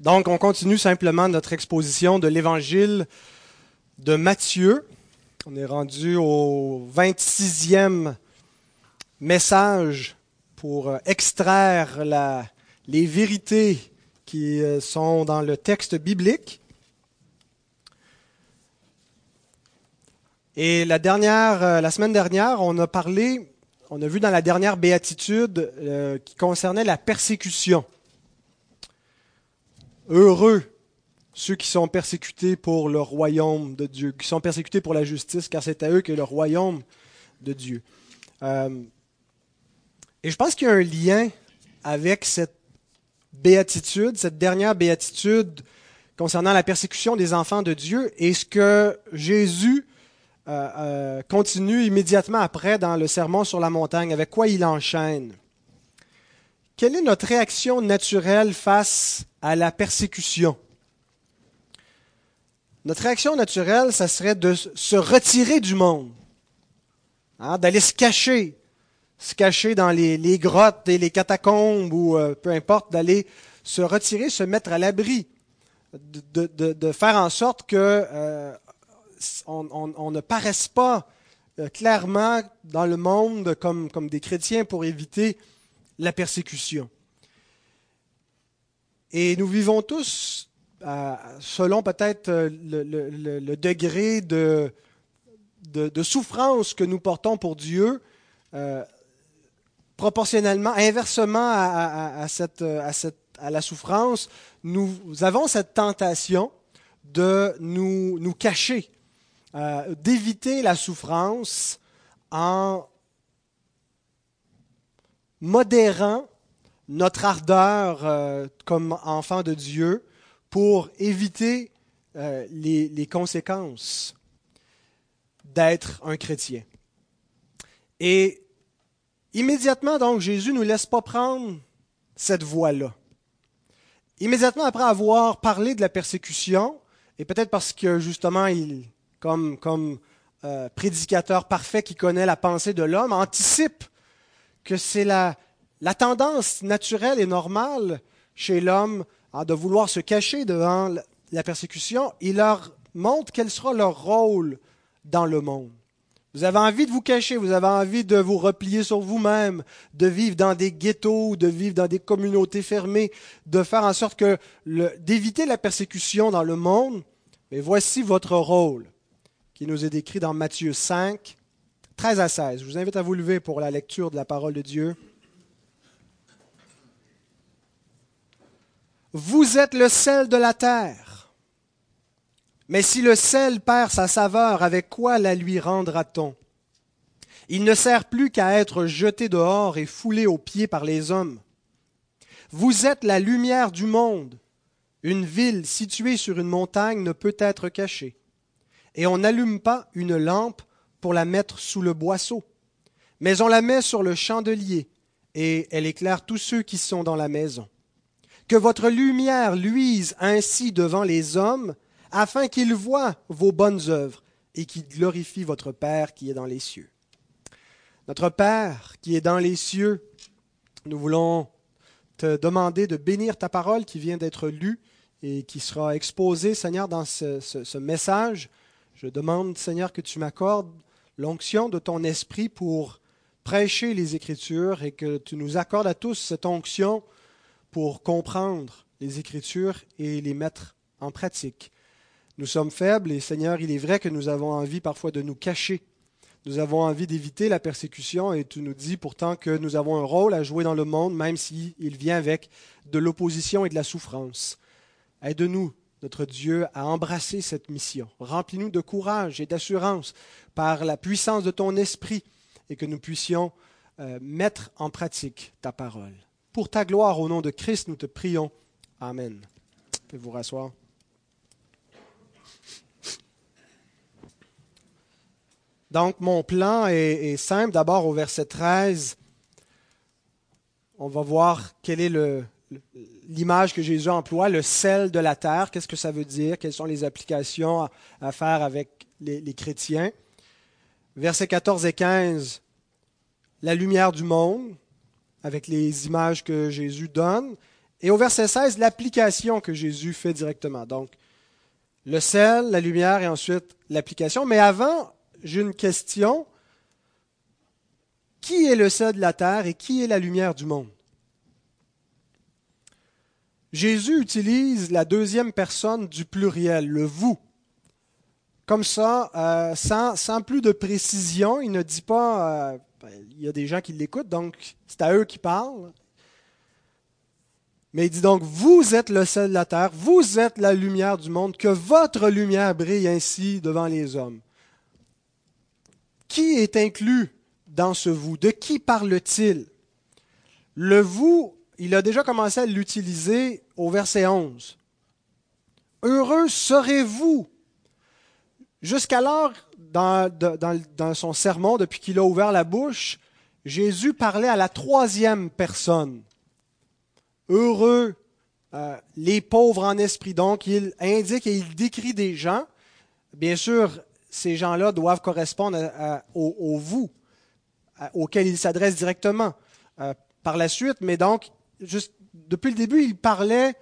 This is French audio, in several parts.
Donc, on continue simplement notre exposition de l'évangile de Matthieu. On est rendu au 26e message pour euh, extraire les vérités qui euh, sont dans le texte biblique. Et la dernière, euh, la semaine dernière, on a parlé, on a vu dans la dernière béatitude qui concernait la persécution. Heureux ceux qui sont persécutés pour le royaume de Dieu, qui sont persécutés pour la justice, car c'est à eux que le royaume de Dieu. Euh, et je pense qu'il y a un lien avec cette béatitude, cette dernière béatitude concernant la persécution des enfants de Dieu et ce que Jésus euh, euh, continue immédiatement après dans le sermon sur la montagne, avec quoi il enchaîne. Quelle est notre réaction naturelle face à la persécution? Notre réaction naturelle, ça serait de se retirer du monde, hein, d'aller se cacher, se cacher dans les, grottes et les catacombes ou euh, peu importe, d'aller se retirer, se mettre à l'abri, de, faire en sorte que euh, on, ne paraisse pas euh, clairement dans le monde comme, comme des chrétiens pour éviter la persécution. Et nous vivons tous, euh, selon peut-être euh, le, degré de, souffrance que nous portons pour Dieu, euh, proportionnellement, inversement à, la souffrance, nous avons cette tentation de nous cacher, d'éviter la souffrance en modérant notre ardeur euh, comme enfant de Dieu pour éviter euh, les, conséquences d'être un chrétien. Et immédiatement, donc, Jésus ne nous laisse pas prendre cette voie-là. Immédiatement après avoir parlé de la persécution, et peut-être parce que justement, il, comme, euh, prédicateur parfait qui connaît la pensée de l'homme, anticipe que c'est la, la tendance naturelle et normale chez l'homme de vouloir se cacher devant la persécution. Il leur montre quel sera leur rôle dans le monde. Vous avez envie de vous cacher, vous avez envie de vous replier sur vous-même, de vivre dans des ghettos, de vivre dans des communautés fermées, de faire en sorte que d'éviter la persécution dans le monde. Mais voici votre rôle qui nous est décrit dans Matthieu 5, 13 à 16. Je vous invite à vous lever pour la lecture de la parole de Dieu. Vous êtes le sel de la terre. Mais si le sel perd sa saveur, avec quoi la lui rendra-t-on? Il ne sert plus qu'à être jeté dehors et foulé aux pieds par les hommes. Vous êtes la lumière du monde. Une ville située sur une montagne ne peut être cachée. Et on n'allume pas une lampe pour la mettre sous le boisseau, mais on la met sur le chandelier, et elle éclaire tous ceux qui sont dans la maison. Que votre lumière luise ainsi devant les hommes, afin qu'ils voient vos bonnes œuvres et qu'ils glorifient votre Père qui est dans les cieux. Notre Père qui est dans les cieux, nous voulons te demander de bénir ta parole qui vient d'être lue et qui sera exposée, Seigneur, dans ce, ce message. Je demande, Seigneur, que tu m'accordes l'onction de ton esprit pour prêcher les Écritures et que tu nous accordes à tous cette onction pour comprendre les Écritures et les mettre en pratique. Nous sommes faibles et Seigneur, il est vrai que nous avons envie parfois de nous cacher. Nous avons envie d'éviter la persécution et tu nous dis pourtant que nous avons un rôle à jouer dans le monde, même s'il vient avec de l'opposition et de la souffrance. Aide-nous notre Dieu, à embrasser cette mission. Remplis-nous de courage et d'assurance par la puissance de ton esprit et que nous puissions euh, mettre en pratique ta parole. Pour ta gloire, au nom de Christ, nous te prions. Amen. Vous vous rasseoir. Donc, mon plan est, simple. D'abord, au verset 13, on va voir quel est l'image que Jésus emploie, le sel de la terre, qu'est-ce que ça veut dire, quelles sont les applications à, faire avec les, chrétiens? Versets 14 et 15, la lumière du monde, avec les images que Jésus donne. Et au verset 16, l'application que Jésus fait directement. Donc, le sel, la lumière et ensuite l'application. Mais avant, j'ai une question. Qui est le sel de la terre et qui est la lumière du monde? Jésus utilise la deuxième personne du pluriel, le vous. Comme ça, euh, sans, plus de précision, il ne dit pas, euh, ben, il y a des gens qui l'écoutent, donc c'est à eux qui parlent. Mais il dit donc, vous êtes le sel de la terre, vous êtes la lumière du monde, que votre lumière brille ainsi devant les hommes. Qui est inclus dans ce vous? De qui parle-t-il? Le vous, il a déjà commencé à l'utiliser au verset 11. Heureux serez-vous. Jusqu'alors, dans, son sermon, depuis qu'il a ouvert la bouche, Jésus parlait à la troisième personne heureux euh, les pauvres en esprit. Donc, il indique et il décrit des gens. Bien sûr, ces gens-là doivent correspondre au, vous, auquel il s'adresse directement euh, par la suite. Mais donc, depuis le début, il parlait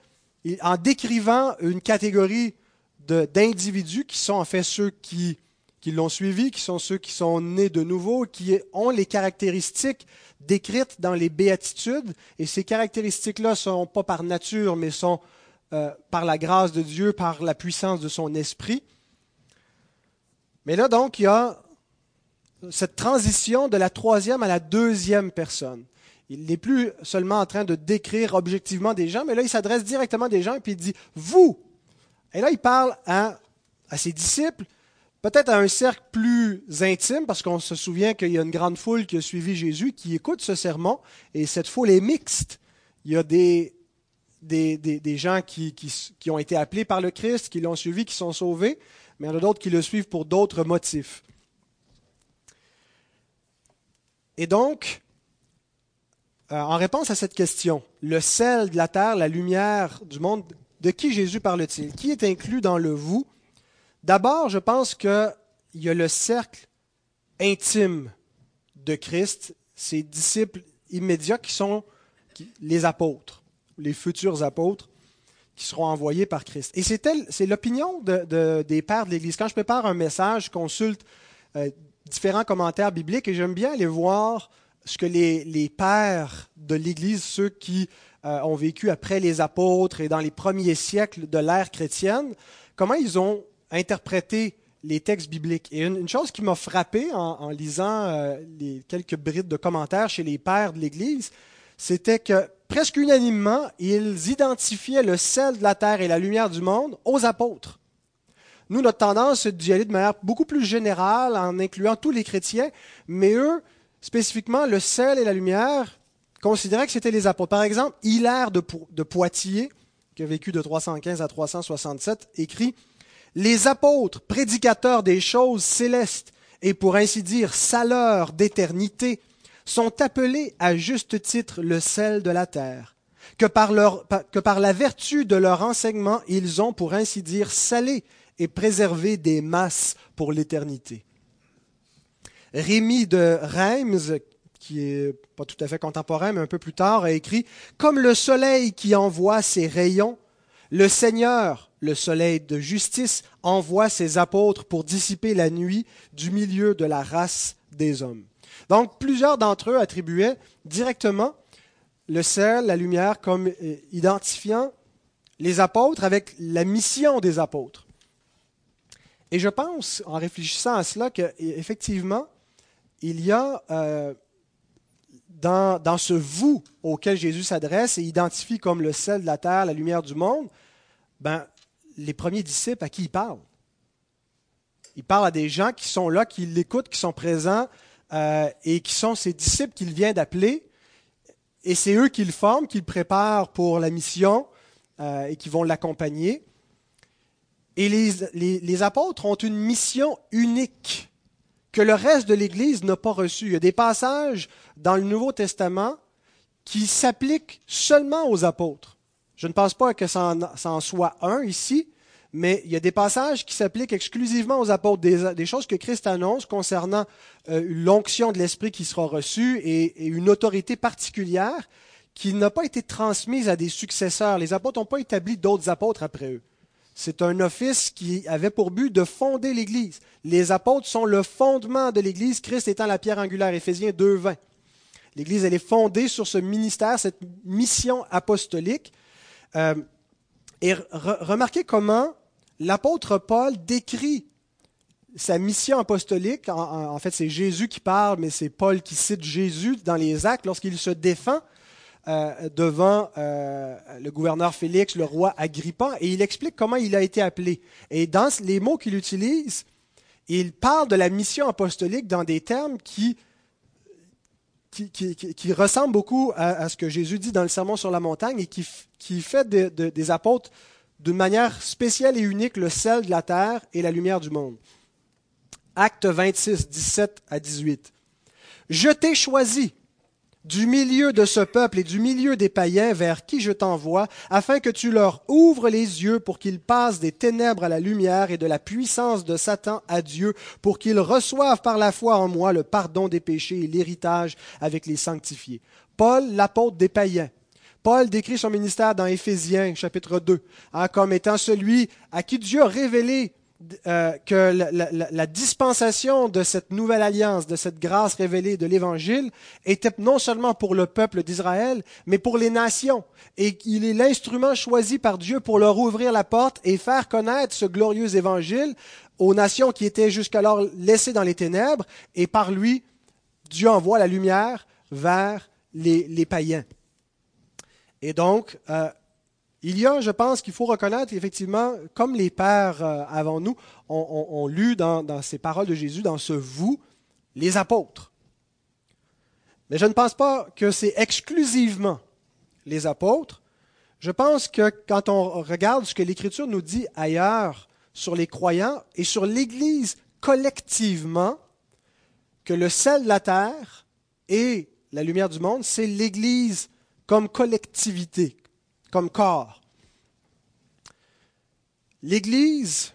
en décrivant une catégorie d'individus qui sont en fait ceux qui qui l'ont suivi, qui sont ceux qui sont nés de nouveau, qui ont les caractéristiques décrites dans les béatitudes. Et ces caractéristiques-là ne sont pas par nature, mais sont euh, par la grâce de Dieu, par la puissance de son esprit. Mais là, donc, il y a cette transition de la troisième à la deuxième personne. Il n'est plus seulement en train de décrire objectivement des gens, mais là, il s'adresse directement à des gens et puis il dit Vous. Et là, il parle à, à ses disciples, peut-être à un cercle plus intime, parce qu'on se souvient qu'il y a une grande foule qui a suivi Jésus, qui écoute ce sermon, et cette foule est mixte. Il y a des, des, gens qui, qui, ont été appelés par le Christ, qui l'ont suivi, qui sont sauvés, mais il y en a d'autres qui le suivent pour d'autres motifs. Et donc, euh, en réponse à cette question, le sel de la terre, la lumière du monde, de qui Jésus parle-t-il? Qui est inclus dans le vous? D'abord, je pense qu'il y a le cercle intime de Christ, ses disciples immédiats qui sont les apôtres, les futurs apôtres qui seront envoyés par Christ. Et c'est l'opinion des pères de l'Église. Quand je prépare un message, je consulte euh, différents commentaires bibliques et j'aime bien aller voir ce que les, pères de l'Église, ceux qui euh, ont vécu après les apôtres et dans les premiers siècles de l'ère chrétienne, comment ils ont interpréter les textes bibliques. Et une, chose qui m'a frappé en, lisant euh, les quelques brides de commentaires chez les pères de l'Église, c'était que presque unanimement, ils identifiaient le sel de la terre et la lumière du monde aux apôtres. Nous, notre tendance, c'est d'y aller de manière beaucoup plus générale, en incluant tous les chrétiens, mais eux, spécifiquement, le sel et la lumière, considéraient que c'était les apôtres. Par exemple, Hilaire de, de Poitiers, qui a vécu de 315 à 367, écrit les apôtres, prédicateurs des choses célestes et pour ainsi dire saleurs d'éternité, sont appelés à juste titre le sel de la terre, que par, la vertu de leur enseignement, ils ont pour ainsi dire salé et préservé des masses pour l'éternité. Rémi de Reims, qui est pas tout à fait contemporain, mais un peu plus tard, a écrit Comme le soleil qui envoie ses rayons, le Seigneur, le soleil de justice, envoie ses apôtres pour dissiper la nuit du milieu de la race des hommes. Donc, plusieurs d'entre eux attribuaient directement le sel, la lumière, comme euh, identifiant les apôtres avec la mission des apôtres. Et je pense, en réfléchissant à cela, qu'effectivement, il y a euh, dans, dans, ce vous auquel Jésus s'adresse et identifie comme le sel de la terre, la lumière du monde, ben, les premiers disciples à qui il parle. Il parle à des gens qui sont là, qui l'écoutent, qui sont présents euh, et qui sont ses disciples qu'il vient d'appeler. Et c'est eux qui le forment, qui le préparent pour la mission euh, et qui vont l'accompagner. Et les, les, apôtres ont une mission unique que le reste de l'Église n'a pas reçue. Il y a des passages dans le Nouveau Testament qui s'appliquent seulement aux apôtres. Je ne pense pas que ça en, soit un ici, mais il y a des passages qui s'appliquent exclusivement aux apôtres, des, choses que Christ annonce concernant euh, l'onction de l'Esprit qui sera reçue et, une autorité particulière qui n'a pas été transmise à des successeurs. Les apôtres n'ont pas établi d'autres apôtres après eux. C'est un office qui avait pour but de fonder l'Église. Les apôtres sont le fondement de l'Église, Christ étant la pierre angulaire, Éphésiens 2.20. L'Église, elle est fondée sur ce ministère, cette mission apostolique. Euh, et remarquez comment l'apôtre Paul décrit sa mission apostolique. En, fait, c'est Jésus qui parle, mais c'est Paul qui cite Jésus dans les actes lorsqu'il se défend euh, devant euh, le gouverneur Félix, le roi Agrippa, et il explique comment il a été appelé. Et dans les mots qu'il utilise, il parle de la mission apostolique dans des termes qui, qui, ressemblent beaucoup à, ce que Jésus dit dans le Sermon sur la montagne et qui, qui fait des apôtres d'une manière spéciale et unique le sel de la terre et la lumière du monde. Acte 26, 17 à 18. Je t'ai choisi du milieu de ce peuple et du milieu des païens vers qui je t'envoie, afin que tu leur ouvres les yeux pour qu'ils passent des ténèbres à la lumière et de la puissance de Satan à Dieu, pour qu'ils reçoivent par la foi en moi le pardon des péchés et l'héritage avec les sanctifiés. Paul, l'apôtre des païens. Paul décrit son ministère dans Éphésiens chapitre 2 hein, comme étant celui à qui Dieu a révélé euh, que la, dispensation de cette nouvelle alliance, de cette grâce révélée de l'Évangile, était non seulement pour le peuple d'Israël, mais pour les nations. Et qu'il est l'instrument choisi par Dieu pour leur ouvrir la porte et faire connaître ce glorieux Évangile aux nations qui étaient jusqu'alors laissées dans les ténèbres. Et par lui, Dieu envoie la lumière vers les, païens. Et donc, euh, il y a, je pense qu'il faut reconnaître effectivement, comme les pères euh, avant nous ont, lu dans, ces paroles de Jésus, dans ce vous, les apôtres. Mais je ne pense pas que c'est exclusivement les apôtres. Je pense que quand on regarde ce que l'Écriture nous dit ailleurs sur les croyants et sur l'Église collectivement, que le sel de la terre et la lumière du monde, c'est l'Église comme collectivité, comme corps. L'Église,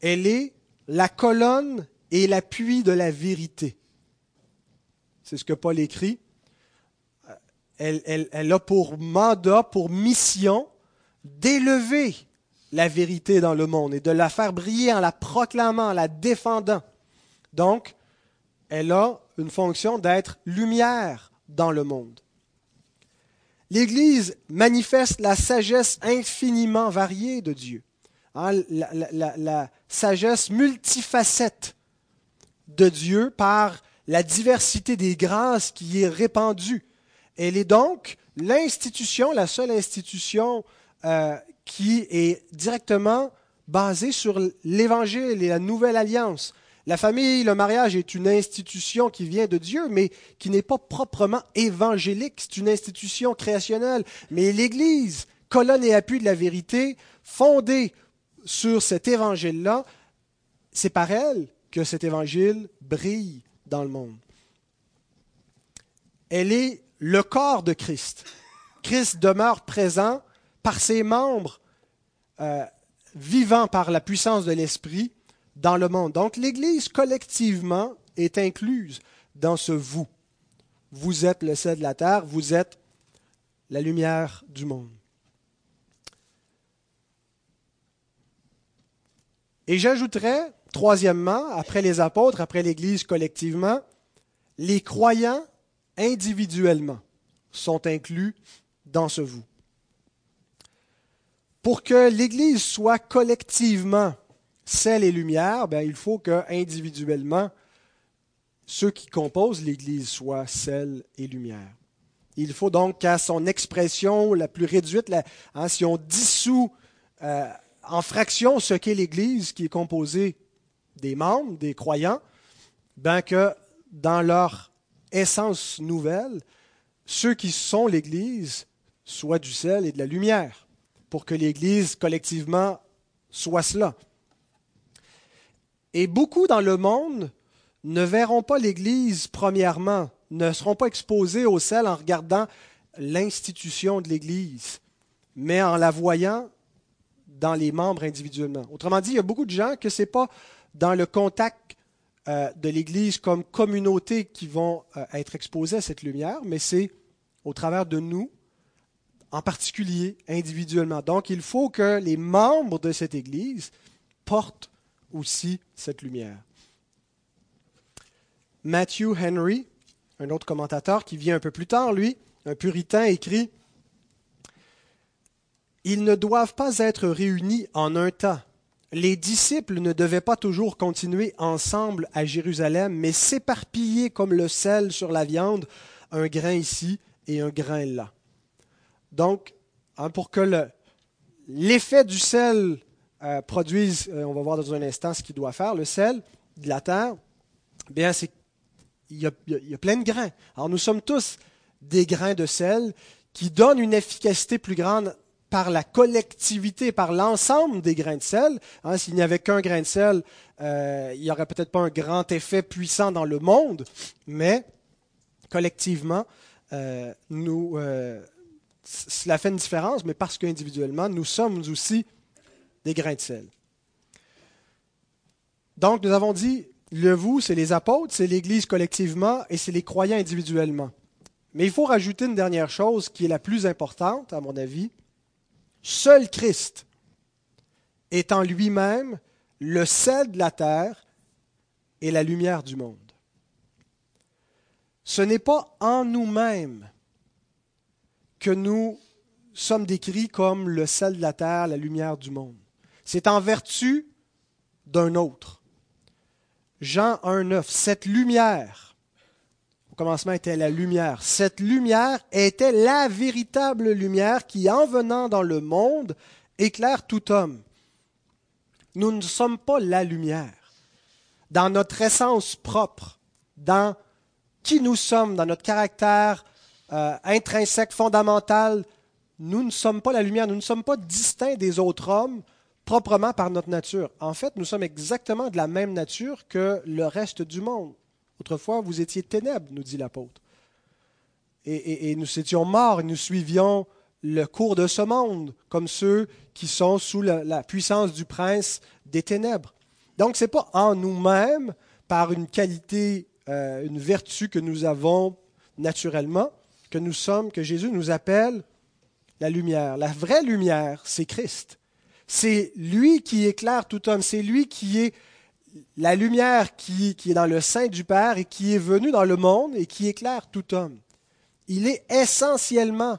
elle est la colonne et l'appui de la vérité. C'est ce que Paul écrit. Elle, a pour mandat, pour mission, d'élever la vérité dans le monde et de la faire briller en la proclamant, en la défendant. Donc, elle a une fonction d'être lumière dans le monde. L'Église manifeste la sagesse infiniment variée de Dieu, hein, la, sagesse multifacette de Dieu par la diversité des grâces qui est répandue. Elle est donc l'institution, la seule institution euh, qui est directement basée sur l'Évangile et la nouvelle alliance. La famille, le mariage est une institution qui vient de Dieu, mais qui n'est pas proprement évangélique. C'est une institution créationnelle. Mais l'Église, colonne et appui de la vérité, fondée sur cet évangile-là, c'est par elle que cet évangile brille dans le monde. Elle est le corps de Christ. Christ demeure présent par ses membres, euh, vivant par la puissance de l'Esprit dans le monde. Donc l'Église collectivement est incluse dans ce vous. Vous êtes le sel de la terre, vous êtes la lumière du monde. Et j'ajouterais, troisièmement, après les apôtres, après l'Église collectivement, les croyants individuellement sont inclus dans ce vous. Pour que l'Église soit collectivement sel et lumière, ben, il faut que individuellement, ceux qui composent l'Église soient sel et lumière. Il faut donc qu'à son expression la plus réduite, hein, si on dissout euh, en fractions ce qu'est l'Église, qui est composée des membres, des croyants, ben que dans leur essence nouvelle, ceux qui sont l'Église soient du sel et de la lumière, pour que l'Église collectivement soit cela. Et beaucoup dans le monde ne verront pas l'Église premièrement, ne seront pas exposés au sel en regardant l'institution de l'Église, mais en la voyant dans les membres individuellement. Autrement dit, il y a beaucoup de gens que ce n'est pas dans le contact euh, de l'Église comme communauté qui vont euh, être exposés à cette lumière, mais c'est au travers de nous, en particulier individuellement. Donc il faut que les membres de cette Église portent aussi cette lumière. Matthew Henry, un autre commentateur qui vient un peu plus tard, lui, un puritain, écrit Ils ne doivent pas être réunis en un temps. Les disciples ne devaient pas toujours continuer ensemble à Jérusalem, mais s'éparpiller comme le sel sur la viande, un grain ici et un grain là. Donc, hein, pour que l'effet du sel euh, produise, euh, on va voir dans un instant ce qu'il doit faire, le sel de la terre, il y, a, plein de grains. Alors nous sommes tous des grains de sel qui donnent une efficacité plus grande par la collectivité, par l'ensemble des grains de sel. Hein, S'il n'y avait qu'un grain de sel, euh, il n'y aurait peut-être pas un grand effet puissant dans le monde, mais collectivement, nous, cela fait une différence, mais parce qu'individuellement, nous sommes aussi des grains de sel. Donc, nous avons dit, le vous, c'est les apôtres, c'est l'Église collectivement et c'est les croyants individuellement. Mais il faut rajouter une dernière chose qui est la plus importante, à mon avis. Seul Christ est en lui-même le sel de la terre et la lumière du monde. Ce n'est pas en nous-mêmes que nous sommes décrits comme le sel de la terre, la lumière du monde. C'est en vertu d'un autre. Jean 1.9, cette lumière, au commencement était la lumière, cette lumière était la véritable lumière qui, en venant dans le monde, éclaire tout homme. Nous ne sommes pas la lumière. Dans notre essence propre, dans qui nous sommes, dans notre caractère euh, intrinsèque, fondamental, nous ne sommes pas la lumière, nous ne sommes pas distincts des autres hommes, proprement par notre nature. En fait, nous sommes exactement de la même nature que le reste du monde. Autrefois, vous étiez ténèbres, nous dit l'apôtre. Et, nous étions morts et nous suivions le cours de ce monde, comme ceux qui sont sous la, puissance du prince des ténèbres. Donc, ce n'est pas en nous-mêmes, par une qualité, euh, une vertu que nous avons naturellement, que nous sommes, que Jésus nous appelle la lumière. La vraie lumière, c'est Christ. C'est lui qui éclaire tout homme, c'est lui qui est la lumière qui, est dans le sein du Père et qui est venu dans le monde et qui éclaire tout homme. Il est essentiellement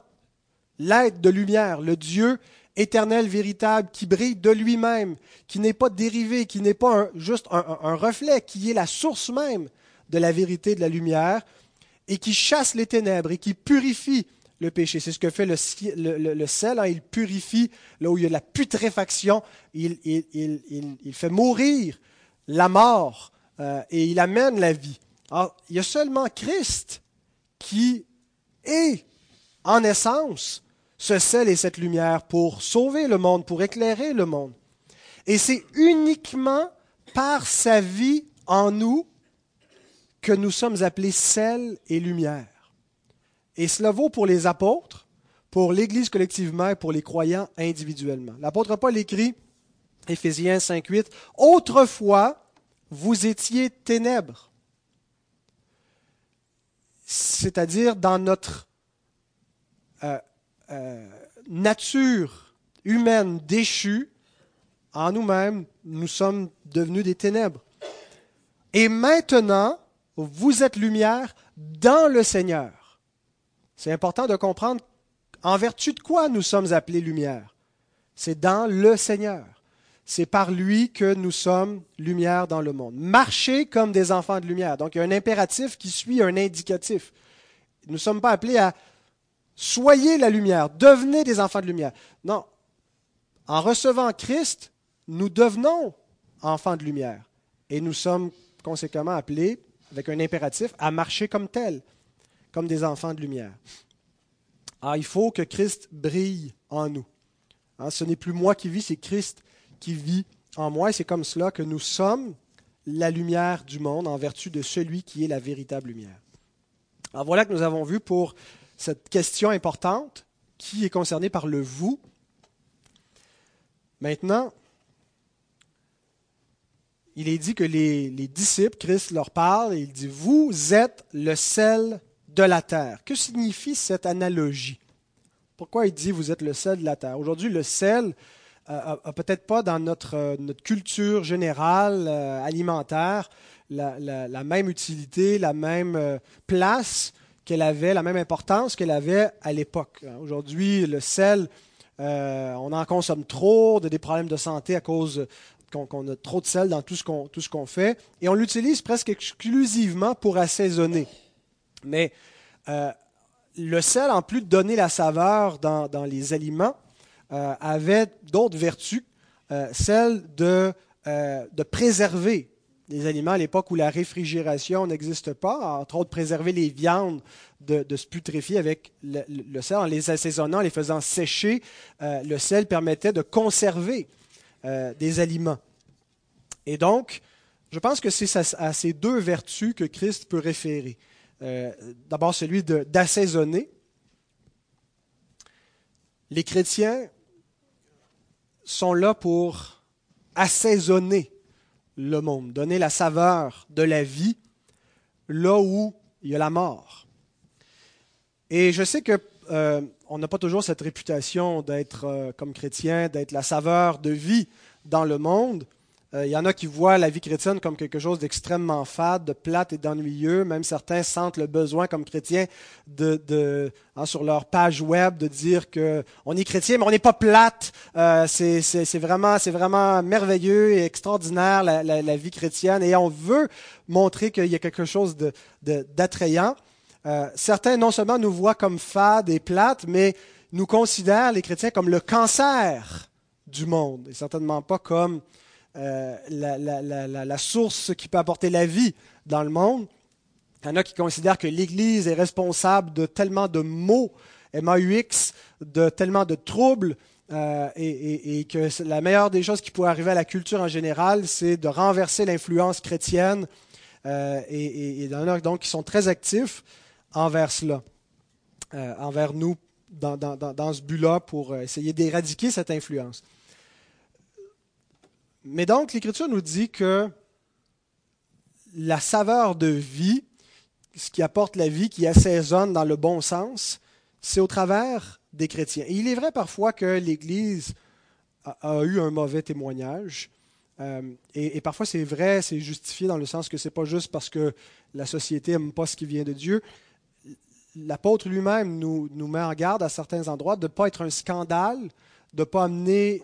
l'être de lumière, le Dieu éternel, véritable, qui brille de lui-même, qui n'est pas dérivé, qui n'est pas juste un, reflet, qui est la source même de la vérité de la lumière, et qui chasse les ténèbres et qui purifie le péché. C'est ce que fait le, sel. Hein. il purifie là où il y a de la putréfaction. Il, fait mourir la mort euh, et il amène la vie. Il y a seulement Christ qui est, en essence, ce sel et cette lumière pour sauver le monde, pour éclairer le monde. Et c'est uniquement par sa vie en nous que nous sommes appelés sel et lumière. Et cela vaut pour les apôtres, pour l'Église collectivement et pour les croyants individuellement. L'apôtre Paul écrit, Éphésiens 5.8, Autrefois, vous étiez ténèbres, c'est-à-dire dans notre euh, euh, nature humaine déchue, en nous-mêmes, nous sommes devenus des ténèbres. Et maintenant, vous êtes lumière dans le Seigneur. C'est important de comprendre en vertu de quoi nous sommes appelés lumière. C'est dans le Seigneur. C'est par lui que nous sommes lumière dans le monde. Marchez comme des enfants de lumière. Donc il y a un impératif qui suit un indicatif. Nous ne sommes pas appelés à soyez la lumière, devenez des enfants de lumière. Non. En recevant Christ, nous devenons enfants de lumière. Et nous sommes conséquemment appelés, avec un impératif, à marcher comme tels comme des enfants de lumière. Ah, il faut que Christ brille en nous. Hein, ce n'est plus moi qui vis, c'est Christ qui vit en moi. Et c'est comme cela que nous sommes la lumière du monde en vertu de celui qui est la véritable lumière. Alors voilà que nous avons vu pour cette question importante qui est concernée par le vous. Maintenant, il est dit que les, les disciples, Christ leur parle et il dit, vous êtes le sel de la terre. Que signifie cette analogie? Pourquoi il dit vous êtes le sel de la terre? Aujourd'hui, le sel n'a peut-être pas dans notre, notre culture générale alimentaire la, même utilité, la même place qu'elle avait, la même importance qu'elle avait à l'époque. Aujourd'hui, le sel, on en consomme trop, de des problèmes de santé à cause qu'on a trop de sel dans tout ce qu'on fait, et on l'utilise presque exclusivement pour assaisonner. Mais euh, le sel, en plus de donner la saveur dans, dans les aliments, euh, avait d'autres vertus, euh, celle de, de préserver les aliments à l'époque où la réfrigération n'existe pas, entre autres préserver les viandes de, de se putréfier avec le, le, sel, en les assaisonnant, en les faisant sécher, le sel permettait de conserver des aliments. Et donc, je pense que c'est à, ces deux vertus que Christ peut référer. Euh, d'abord, celui d'assaisonner. Les chrétiens sont là pour assaisonner le monde, donner la saveur de la vie là où il y a la mort. Et je sais que euh, on n'a pas toujours cette réputation d'être, euh, comme chrétien, d'être la saveur de vie dans le monde. Euh, il y en a qui voient la vie chrétienne comme quelque chose d'extrêmement fade, de plate et d'ennuyeux. Même certains sentent le besoin, comme chrétiens, de, hein, sur leur page web, de dire qu'on est chrétien, mais on n'est pas plate. c'est, vraiment, c'est vraiment merveilleux et extraordinaire la, vie chrétienne. Et on veut montrer qu'il y a quelque chose d'attrayant. Euh, certains non seulement nous voient comme fades et plates, mais nous considèrent, les chrétiens, comme le cancer du monde, et certainement pas comme euh, la, source qui peut apporter la vie dans le monde. Il y en a qui considèrent que l'Église est responsable de tellement de maux, MAUX, de tellement de troubles, euh, et, que la meilleure des choses qui pourrait arriver à la culture en général, c'est de renverser l'influence chrétienne. et, il y en a donc qui sont très actifs envers cela, euh, envers nous, dans, ce but-là, pour euh, essayer d'éradiquer cette influence. Mais donc, l'Écriture nous dit que la saveur de vie, ce qui apporte la vie, qui assaisonne dans le bon sens, c'est au travers des chrétiens. Et il est vrai parfois que l'Église a, eu un mauvais témoignage. Euh, et, parfois c'est vrai, c'est justifié dans le sens que c'est pas juste parce que la société n'aime pas ce qui vient de Dieu, l'apôtre lui-même nous, met en garde à certains endroits de ne pas être un scandale, de ne pas amener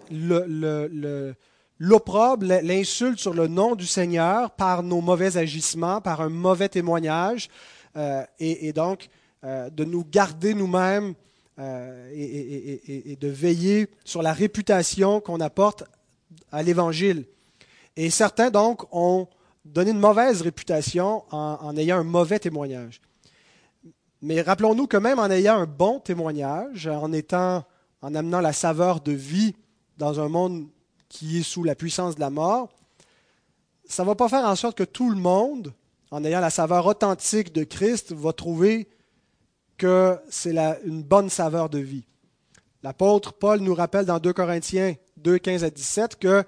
l'opprobre, l'insulte sur le nom du Seigneur par nos mauvais agissements, par un mauvais témoignage, euh, et, donc euh, de nous garder nous-mêmes euh, et, de veiller sur la réputation qu'on apporte à l'Évangile. Et certains, donc, ont donné une mauvaise réputation en ayant un mauvais témoignage. Mais rappelons-nous que même en ayant un bon témoignage, en étant, en amenant la saveur de vie dans un monde qui est sous la puissance de la mort, ça ne va pas faire en sorte que tout le monde, en ayant la saveur authentique de Christ, va trouver que c'est une bonne saveur de vie. L'apôtre Paul nous rappelle dans 2 Corinthiens 2, 15 à 17 que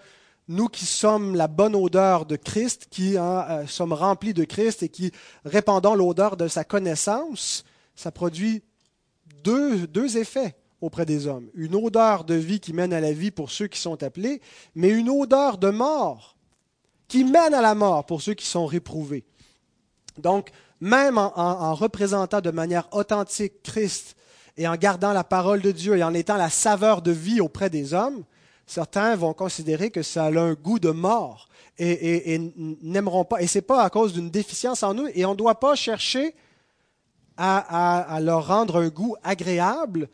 nous qui sommes la bonne odeur de Christ, qui hein, euh, sommes remplis de Christ et qui répandons l'odeur de sa connaissance, ça produit deux, deux effets auprès des hommes. Une odeur de vie qui mène à la vie pour ceux qui sont appelés, mais une odeur de mort qui mène à la mort pour ceux qui sont réprouvés. Donc, même en, en, représentant de manière authentique Christ et en gardant la parole de Dieu et en étant la saveur de vie auprès des hommes, certains vont considérer que ça a un goût de mort et, n'aimeront pas. Et ce n'est pas à cause d'une déficience en nous. Et on ne doit pas chercher à, leur rendre un goût agréable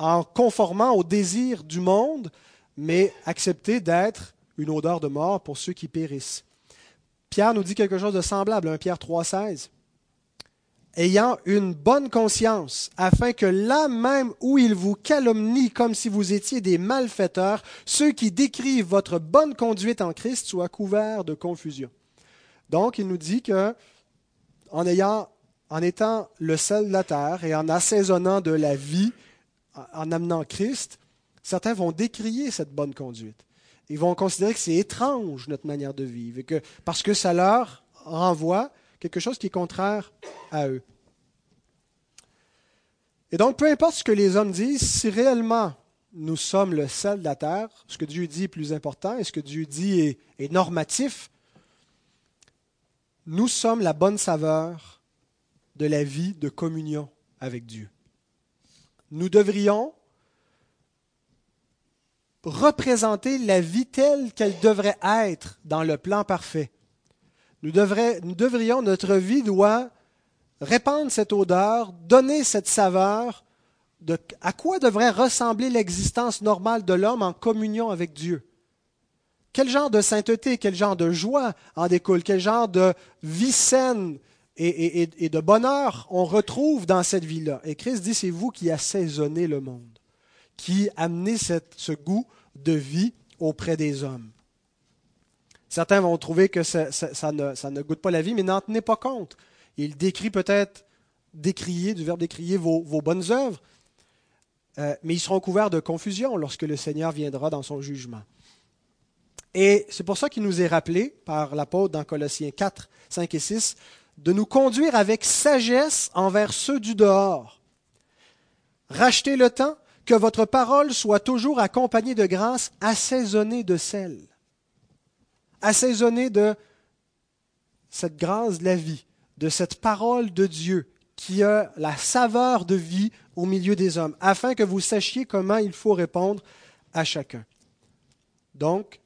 en conformant au désir du monde, mais accepter d'être une odeur de mort pour ceux qui périssent. Pierre nous dit quelque chose de semblable, 1 Pierre 3,16 ayant une bonne conscience, afin que là même où ils vous calomnient comme si vous étiez des malfaiteurs, ceux qui décrivent votre bonne conduite en Christ soient couverts de confusion. Donc, il nous dit que, en ayant, en étant le sel de la terre et en assaisonnant de la vie, en amenant Christ, certains vont décrier cette bonne conduite. Ils vont considérer que c'est étrange notre manière de vivre, que, parce que ça leur renvoie quelque chose qui est contraire à eux. Et donc, peu importe ce que les hommes disent, si réellement nous sommes le sel de la terre, ce que Dieu dit est plus important et ce que Dieu dit est, est normatif, nous sommes la bonne saveur de la vie de communion avec Dieu. Nous devrions représenter la vie telle qu'elle devrait être dans le plan parfait. Nous, devrions, notre vie doit répandre cette odeur, donner cette saveur à quoi devrait ressembler l'existence normale de l'homme en communion avec Dieu. Quel genre de sainteté, quel genre de joie en découle, quel genre de vie saine et, de bonheur on retrouve dans cette vie-là. Et Christ dit, c'est vous qui assaisonnez le monde, qui amenez ce goût de vie auprès des hommes. Certains vont trouver que ça, ne, goûte pas la vie, mais n'en tenez pas compte. Il décrit peut-être, décrier, du verbe décrier, vos, bonnes œuvres, euh, mais ils seront couverts de confusion lorsque le Seigneur viendra dans son jugement. Et c'est pour ça qu'il nous est rappelé par l'apôtre dans Colossiens 4, 5 et 6 de nous conduire avec sagesse envers ceux du dehors. Rachetez le temps, que votre parole soit toujours accompagnée de grâce, assaisonnée de sel assaisonné de cette grâce de la vie, de cette parole de Dieu qui a la saveur de vie au milieu des hommes, afin que vous sachiez comment il faut répondre à chacun. Donc,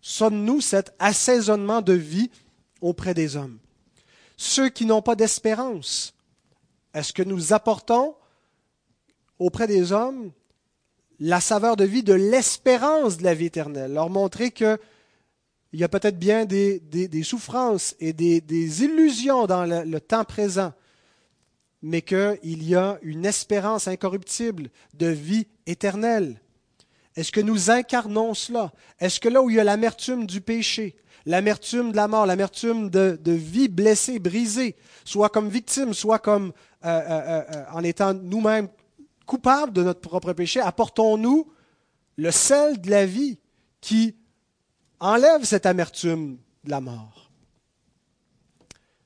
sommes-nous cet assaisonnement de vie auprès des hommes? Ceux qui n'ont pas d'espérance, est-ce que nous apportons auprès des hommes la saveur de vie de l'espérance de la vie éternelle, leur montrer que il y a peut-être bien des, souffrances et des, illusions dans le, temps présent, mais qu'il y a une espérance incorruptible de vie éternelle. Est-ce que nous incarnons cela? Est-ce que là où il y a l'amertume du péché, l'amertume de la mort, l'amertume de, vie blessée, brisée, soit comme victime, soit comme euh, euh, euh, en étant nous-mêmes coupables de notre propre péché, apportons-nous le sel de la vie qui enlève cette amertume de la mort.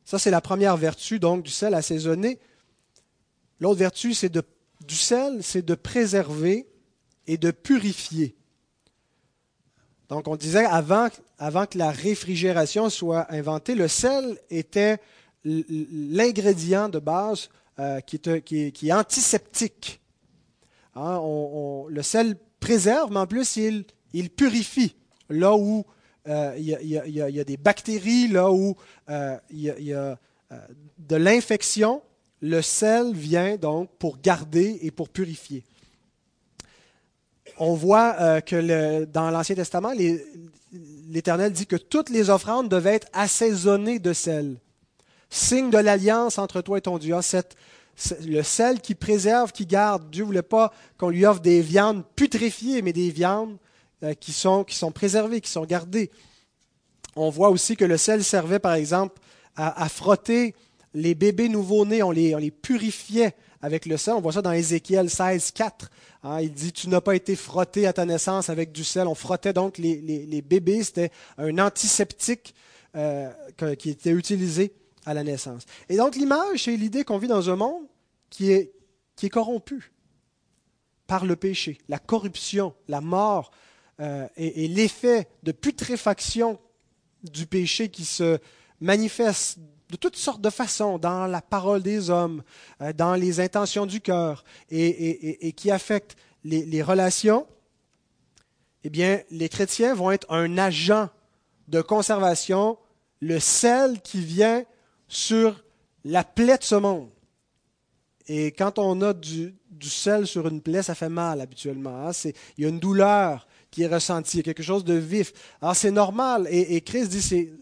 Ça, c'est la première vertu donc du sel assaisonné. L'autre vertu c'est de, du sel, c'est de préserver et de purifier. Donc, on disait avant, avant que la réfrigération soit inventée, le sel était l'ingrédient de base euh, qui, est, antiseptique. Hein, le sel préserve, mais en plus, il, purifie là où il y, a des bactéries, là où il y a, de l'infection, le sel vient donc pour garder et pour purifier. On voit euh, que dans l'Ancien Testament, l'Éternel dit que toutes les offrandes devaient être assaisonnées de sel. Signe de l'alliance entre toi et ton Dieu. Ah, le sel qui préserve, qui garde. Dieu ne voulait pas qu'on lui offre des viandes putréfiées, mais des viandes euh, qui, sont, préservés, qui sont gardés. On voit aussi que le sel servait, par exemple, à, frotter les bébés nouveau-nés, on les purifiait avec le sel. On voit ça dans Ézéchiel 16, 4. Hein, il dit, tu n'as pas été frotté à ta naissance avec du sel. On frottait donc les, les, bébés. C'était un antiseptique euh, qui était utilisé à la naissance. Et donc l'image, c'est l'idée qu'on vit dans un monde qui est, qui est corrompu par le péché, la corruption, la mort, euh, et, l'effet de putréfaction du péché qui se manifeste de toutes sortes de façons dans la parole des hommes, euh, dans les intentions du cœur et, qui affecte les, relations, eh bien, les chrétiens vont être un agent de conservation, le sel qui vient sur la plaie de ce monde. Et quand on a du, sel sur une plaie, ça fait mal habituellement. Hein. Il y a une douleur, qui est ressenti, quelque chose de vif. Alors c'est normal, et, Christ dit, c'est,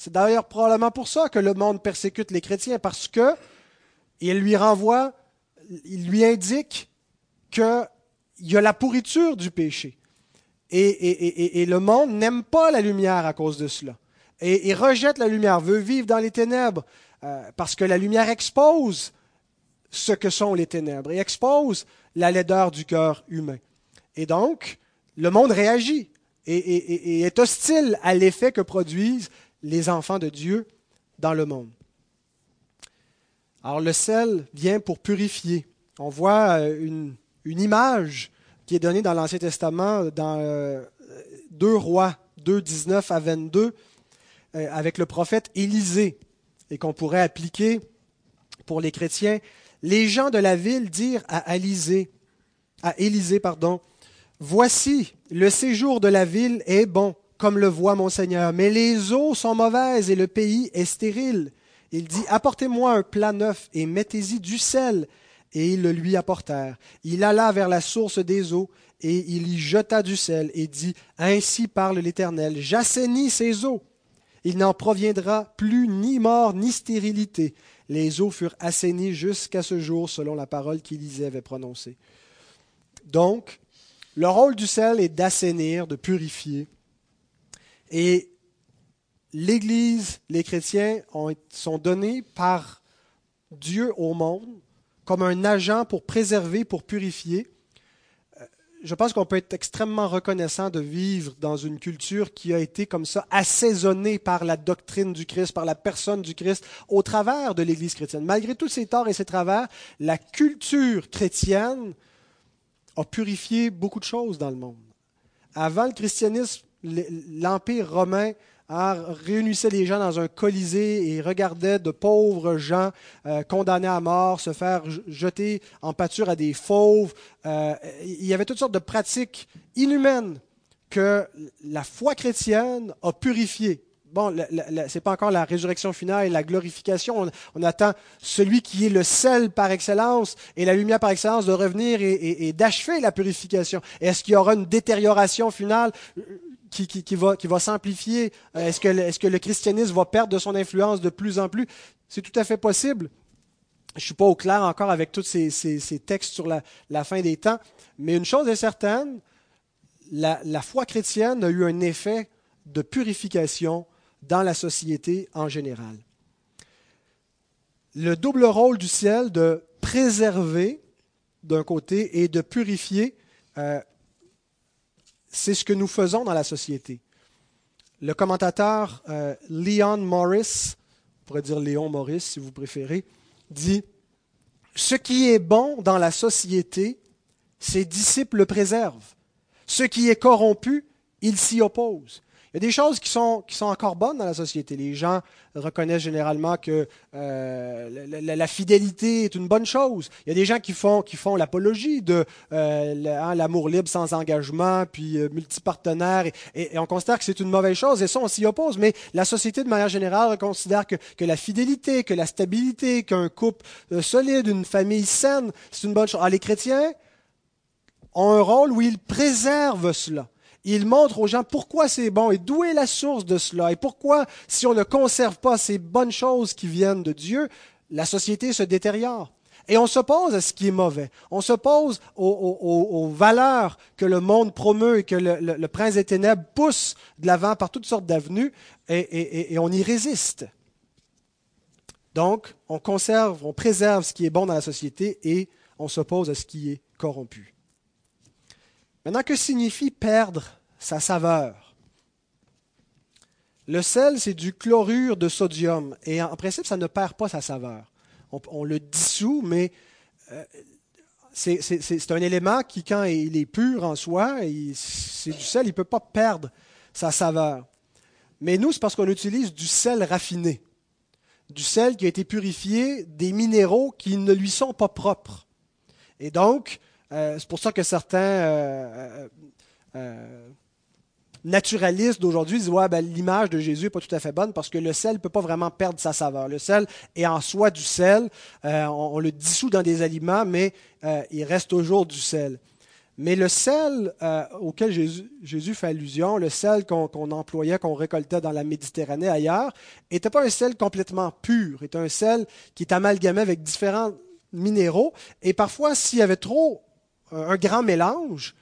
c'est d'ailleurs probablement pour ça que le monde persécute les chrétiens, parce que il lui renvoie, il lui indique qu'il y a la pourriture du péché. Et, le monde n'aime pas la lumière à cause de cela. Et, rejette la lumière, veut vivre dans les ténèbres, euh, parce que la lumière expose ce que sont les ténèbres et expose la laideur du cœur humain. Et donc, le monde réagit et, est hostile à l'effet que produisent les enfants de Dieu dans le monde. Alors le sel vient pour purifier, on voit une, image qui est donnée dans l'Ancien Testament, dans 2 Rois 2, 19 à 22, avec le prophète Élisée, et qu'on pourrait appliquer pour les chrétiens. Les gens de la ville dirent à Élisée, à Élisée, pardon, Voici, le séjour de la ville est bon, comme le voit mon Seigneur, mais les eaux sont mauvaises et le pays est stérile. Il dit, Apportez-moi un plat neuf et mettez-y du sel. Et ils le lui apportèrent. Il alla vers la source des eaux, et il y jeta du sel, et dit, Ainsi parle l'Éternel, j'assainis ces eaux. Il n'en proviendra plus ni mort ni stérilité. Les eaux furent assainies jusqu'à ce jour, selon la parole qu'Élisée avait prononcée. Donc, le rôle du sel est d'assainir, de purifier. Et l'Église, les chrétiens sont donnés par Dieu au monde comme un agent pour préserver, pour purifier. Euh, je pense qu'on peut être extrêmement reconnaissant de vivre dans une culture qui a été comme ça assaisonnée par la doctrine du Christ, par la personne du Christ, au travers de l'Église chrétienne. Malgré tous ses torts et ses travers, la culture chrétienne a purifié beaucoup de choses dans le monde. Avant le christianisme, l'Empire romain réunissait les gens dans un colisée et regardait de pauvres gens euh, condamnés à mort se faire jeter en pâture à des fauves. Euh, il y avait toutes sortes de pratiques inhumaines que la foi chrétienne a purifiées bon, ce n'est pas encore la résurrection finale et la glorification. On, attend celui qui est le sel par excellence et la lumière par excellence de revenir et, d'achever la purification. Est-ce qu'il y aura une détérioration finale euh, qui, va, s'amplifier? Euh, est-ce que, le christianisme va perdre de son influence de plus en plus? C'est tout à fait possible. Je suis pas au clair encore avec tous ces, textes sur la, fin des temps, mais une chose est certaine, la foi chrétienne a eu un effet de purification dans la société en général. Le double rôle du ciel de préserver d'un côté et de purifier, euh, c'est ce que nous faisons dans la société. Le commentateur euh, Leon Morris, on pourrait dire Léon Morris si vous préférez, dit Ce qui est bon dans la société, ses disciples le préservent. Ce qui est corrompu, ils s'y opposent. Il y a des choses qui sont, qui sont encore bonnes dans la société. Les gens reconnaissent généralement que euh, la, fidélité est une bonne chose. Il y a des gens qui font, qui font l'apologie de euh, hein, l'amour libre sans engagement, puis euh, multipartenaire, et, on considère que c'est une mauvaise chose, et ça, on s'y oppose. Mais la société, de manière générale, considère que, que la fidélité, que la stabilité, qu'un couple solide, une famille saine, c'est une bonne chose. Alors, les chrétiens ont un rôle où ils préservent cela. Il montre aux gens pourquoi c'est bon et d'où est la source de cela et pourquoi, si on ne conserve pas ces bonnes choses qui viennent de Dieu, la société se détériore. Et on s'oppose à ce qui est mauvais. On s'oppose aux, valeurs que le monde promeut et que le, prince des ténèbres pousse de l'avant par toutes sortes d'avenues et, et on y résiste. Donc, on conserve, on préserve ce qui est bon dans la société et on s'oppose à ce qui est corrompu. Maintenant, que signifie perdre sa saveur? Le sel, c'est du chlorure de sodium, et en principe, ça ne perd pas sa saveur. On, le dissout, mais euh, c'est un élément qui, quand il est pur en soi, c'est du sel, il ne peut pas perdre sa saveur. Mais nous, c'est parce qu'on utilise du sel raffiné, du sel qui a été purifié des minéraux qui ne lui sont pas propres. Et donc, euh, c'est pour ça que certains euh, euh, naturalistes d'aujourd'hui disent ouais, ben, l'image de Jésus n'est pas tout à fait bonne parce que le sel ne peut pas vraiment perdre sa saveur. Le sel est en soi du sel. On, le dissout dans des aliments, mais il reste toujours du sel. Mais le sel auquel Jésus, fait allusion, le sel qu'on employait, qu'on récoltait dans la Méditerranée ailleurs, n'était pas un sel complètement pur, était un sel qui est amalgamé avec différents minéraux. Et parfois, s'il y avait trop un grand mélange,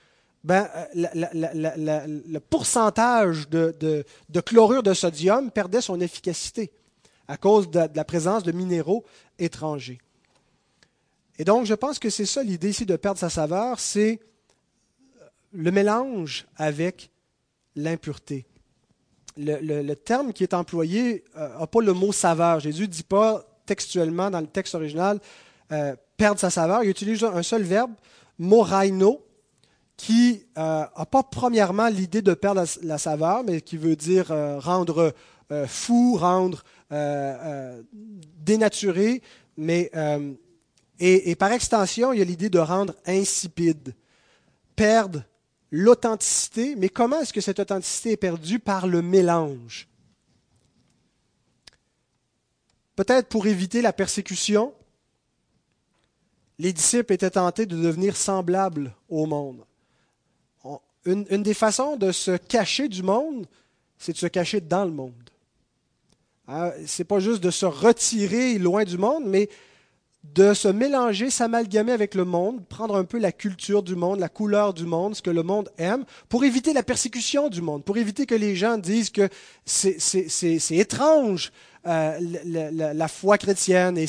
ben, le pourcentage de, chlorure de sodium perdait son efficacité à cause de, la présence de minéraux étrangers. Et donc, je pense que c'est ça l'idée ici de perdre sa saveur, c'est le mélange avec l'impureté. Le, terme qui est employé n'a euh, pas le mot saveur. Jésus ne dit pas textuellement dans le texte original euh, perdre sa saveur. Il utilise un seul verbe, moraino, qui n'a euh, pas premièrement l'idée de perdre la, saveur, mais qui veut dire euh, rendre euh, fou, rendre dénaturé, mais et, et, par extension, il y a l'idée de rendre insipide, perdre l'authenticité. Mais comment est-ce que cette authenticité est perdue par le mélange? Peut-être pour éviter la persécution, les disciples étaient tentés de devenir semblables au monde. Une, des façons de se cacher du monde, c'est de se cacher dans le monde. Hein, Ce n'est pas juste de se retirer loin du monde, mais de se mélanger, s'amalgamer avec le monde, prendre un peu la culture du monde, la couleur du monde, ce que le monde aime, pour éviter la persécution du monde, pour éviter que les gens disent que c'est étrange euh, la, foi chrétienne et,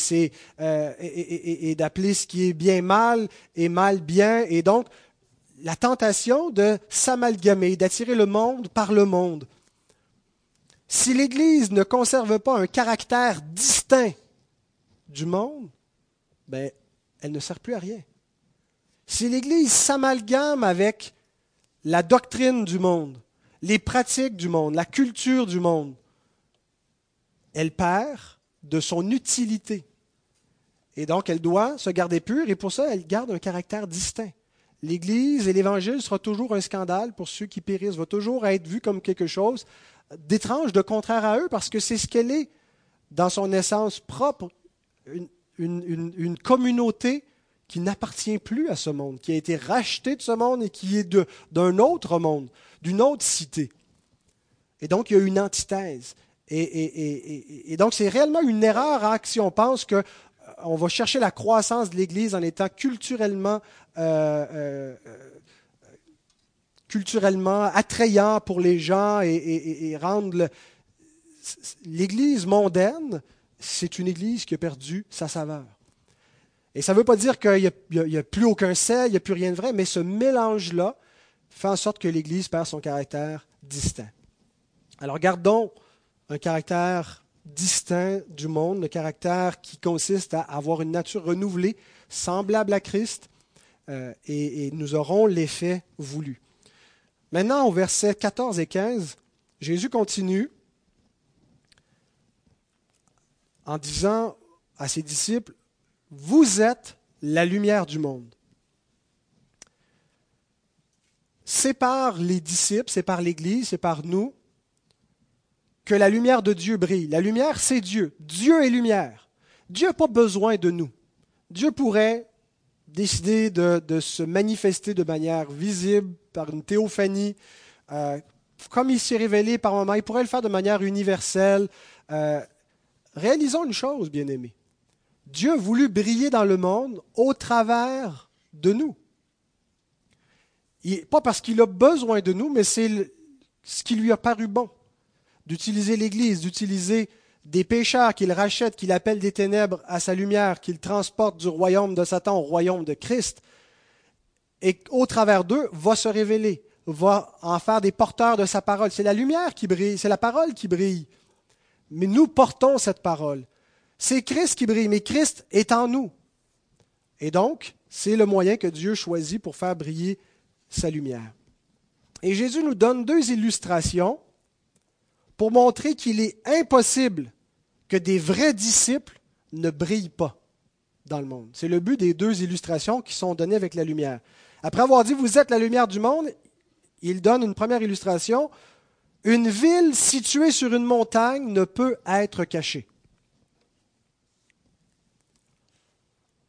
euh, et, et d'appeler ce qui est bien mal et mal bien. Et donc, la tentation de s'amalgamer, d'attirer le monde par le monde. Si l'Église ne conserve pas un caractère distinct du monde, ben, elle ne sert plus à rien. Si l'Église s'amalgame avec la doctrine du monde, les pratiques du monde, la culture du monde, elle perd de son utilité. Et donc, elle doit se garder pure, et pour ça, elle garde un caractère distinct. L'Église et l'Évangile sera toujours un scandale pour ceux qui périssent, va toujours être vu comme quelque chose d'étrange, de contraire à eux, parce que c'est ce qu'elle est dans son essence propre, une, communauté qui n'appartient plus à ce monde, qui a été rachetée de ce monde et qui est d'un autre monde, d'une autre cité. Et donc, il y a une antithèse. Et, donc, c'est réellement une erreur hein, si on pense qu'on euh, va chercher la croissance de l'Église en étant culturellement, euh, euh, culturellement attrayant pour les gens et, rendre l'Église mondaine c'est une Église qui a perdu sa saveur. Et ça ne veut pas dire qu'il n'y a, plus aucun sel, il n'y a plus rien de vrai, mais ce mélange-là fait en sorte que l'Église perd son caractère distinct. Alors gardons un caractère distinct du monde, le caractère qui consiste à avoir une nature renouvelée, semblable à Christ, euh, et, nous aurons l'effet voulu. Maintenant, au verset 14 et 15, Jésus continue en disant à ses disciples, vous êtes la lumière du monde. C'est par les disciples, c'est par l'Église, c'est par nous que la lumière de Dieu brille. La lumière, c'est Dieu. Dieu est lumière. Dieu n'a pas besoin de nous. Dieu pourrait décider de, se manifester de manière visible par une théophanie, euh, comme il s'est révélé par moment. Il pourrait le faire de manière universelle. Euh, Réalisons une chose, bien-aimés. Dieu a voulu briller dans le monde au travers de nous. pas parce qu'il a besoin de nous, mais c'est ce qui lui a paru bon. D'utiliser l'Église, d'utiliser des pécheurs qu'il rachète, qu'il appelle des ténèbres à sa lumière, qu'il transporte du royaume de Satan au royaume de Christ, et au travers d'eux va se révéler, va en faire des porteurs de sa parole. C'est la lumière qui brille, c'est la parole qui brille mais nous portons cette parole. C'est Christ qui brille, mais Christ est en nous. Et donc, c'est le moyen que Dieu choisit pour faire briller sa lumière. Et Jésus nous donne deux illustrations pour montrer qu'il est impossible que des vrais disciples ne brillent pas dans le monde. C'est le but des deux illustrations qui sont données avec la lumière. Après avoir dit Vous êtes la lumière du monde, il donne une première illustration une ville située sur une montagne ne peut être cachée.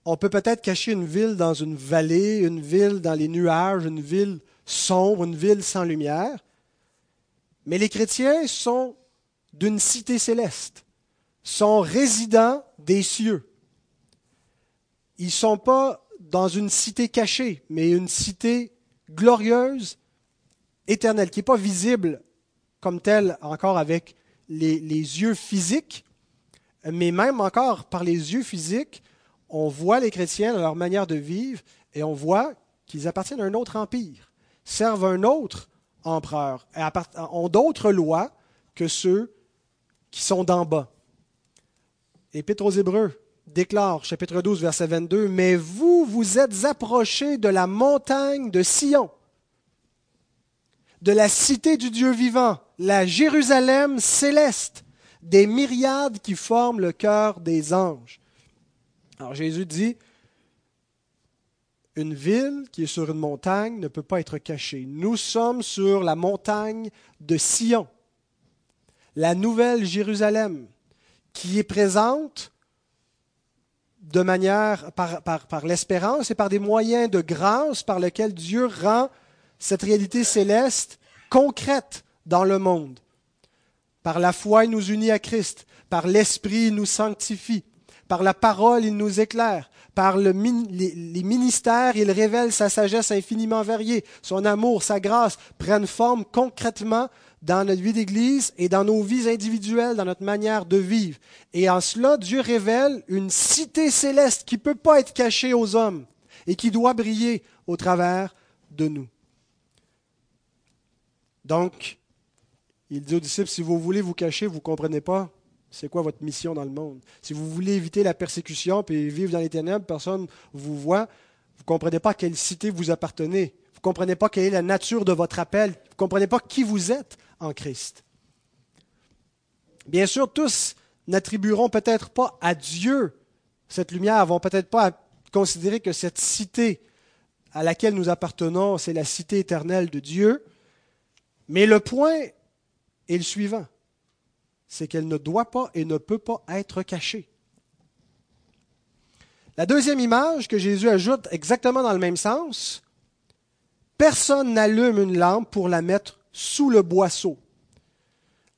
On peut peut-être cacher une ville dans une vallée, une ville dans les nuages, une ville sombre, une ville sans lumière. Mais les chrétiens sont d'une cité céleste, sont résidents des cieux. Ils ne sont pas dans une cité cachée, mais une cité glorieuse, éternelle, qui n'est pas visible comme tel encore avec les, yeux physiques, mais même encore par les yeux physiques, on voit les chrétiens dans leur manière de vivre et on voit qu'ils appartiennent à un autre empire, servent un autre empereur, ont d'autres lois que ceux qui sont d'en bas. Épître aux Hébreux déclare, chapitre 12, verset 22, Mais vous, vous êtes approchés de la montagne de Sion, de la cité du Dieu vivant, la Jérusalem céleste, des myriades qui forment le cœur des anges. Alors Jésus dit, une ville qui est sur une montagne ne peut pas être cachée. Nous sommes sur la montagne de Sion, la nouvelle Jérusalem, qui est présente de manière par, par l'espérance et par des moyens de grâce par lesquels Dieu rend cette réalité céleste concrète dans le monde. Par la foi, il nous unit à Christ. Par l'Esprit, il nous sanctifie. Par la parole, il nous éclaire. Par les, les, ministères, il révèle sa sagesse infiniment variée. Son amour, sa grâce prennent forme concrètement dans notre vie d'Église et dans nos vies individuelles, dans notre manière de vivre. Et en cela, Dieu révèle une cité céleste qui ne peut pas être cachée aux hommes et qui doit briller au travers de nous. Donc, il dit aux disciples, si vous voulez vous cacher, vous ne comprenez pas c'est quoi votre mission dans le monde? Si vous voulez éviter la persécution et vivre dans les ténèbres, personne ne vous voit, vous ne comprenez pas à quelle cité vous appartenez. Vous ne comprenez pas quelle est la nature de votre appel. Vous ne comprenez pas qui vous êtes en Christ. Bien sûr, tous n'attribueront peut-être pas à Dieu cette lumière, vont peut-être pas considérer que cette cité à laquelle nous appartenons, c'est la cité éternelle de Dieu. Mais le point et le suivant, c'est qu'elle ne doit pas et ne peut pas être cachée. La deuxième image que Jésus ajoute exactement dans le même sens, personne n'allume une lampe pour la mettre sous le boisseau.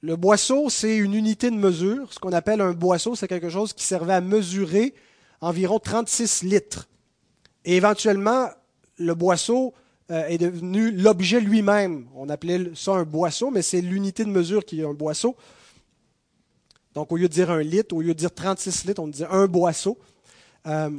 Le boisseau, c'est une unité de mesure. Ce qu'on appelle un boisseau, c'est quelque chose qui servait à mesurer environ 36 litres. Et éventuellement, le boisseau euh, est devenu l'objet lui-même. On appelait ça un boisseau, mais c'est l'unité de mesure qui est un boisseau. Donc, au lieu de dire un litre, au lieu de dire 36 litres, on dit un boisseau. Euh,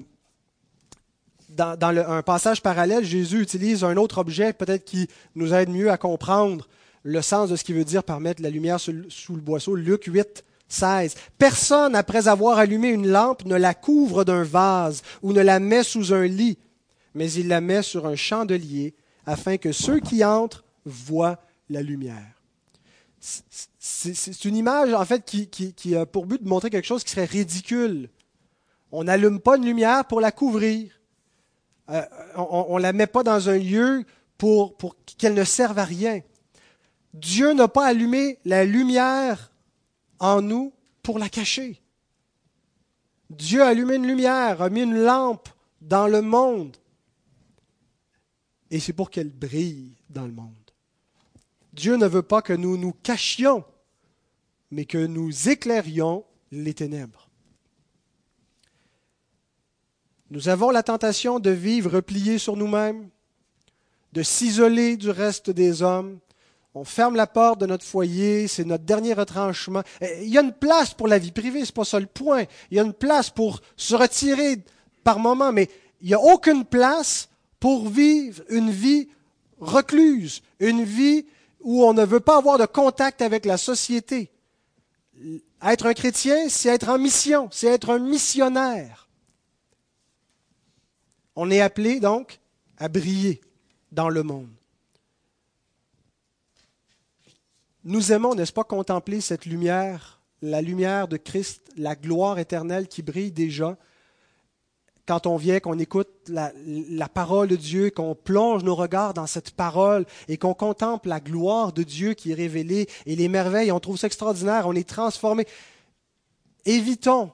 dans, un passage parallèle, Jésus utilise un autre objet, peut-être qui nous aide mieux à comprendre le sens de ce qu'il veut dire par mettre la lumière sous, sous le boisseau. Luc 8, 16. Personne, après avoir allumé une lampe, ne la couvre d'un vase ou ne la met sous un lit, mais il la met sur un chandelier afin que ceux qui entrent voient la lumière. C'est une image, en fait, qui, a pour but de montrer quelque chose qui serait ridicule. On n'allume pas une lumière pour la couvrir. Euh, on ne la met pas dans un lieu pour, pour qu'elle ne serve à rien. Dieu n'a pas allumé la lumière en nous pour la cacher. Dieu a allumé une lumière, a mis une lampe dans le monde et c'est pour qu'elle brille dans le monde. Dieu ne veut pas que nous nous cachions, mais que nous éclairions les ténèbres. Nous avons la tentation de vivre repliés sur nous-mêmes, de s'isoler du reste des hommes. On ferme la porte de notre foyer, c'est notre dernier retranchement. Il y a une place pour la vie privée, c'est pas ça le point. Il y a une place pour se retirer par moment, mais il n'y a aucune place pour vivre une vie recluse, une vie où on ne veut pas avoir de contact avec la société. Être un chrétien, c'est être en mission, c'est être un missionnaire. On est appelé donc à briller dans le monde. Nous aimons, n'est-ce pas, contempler cette lumière, la lumière de Christ, la gloire éternelle qui brille déjà quand on vient, qu'on écoute la, parole de Dieu, qu'on plonge nos regards dans cette parole et qu'on contemple la gloire de Dieu qui est révélée et les merveilles, on trouve ça extraordinaire, on est transformé. Évitons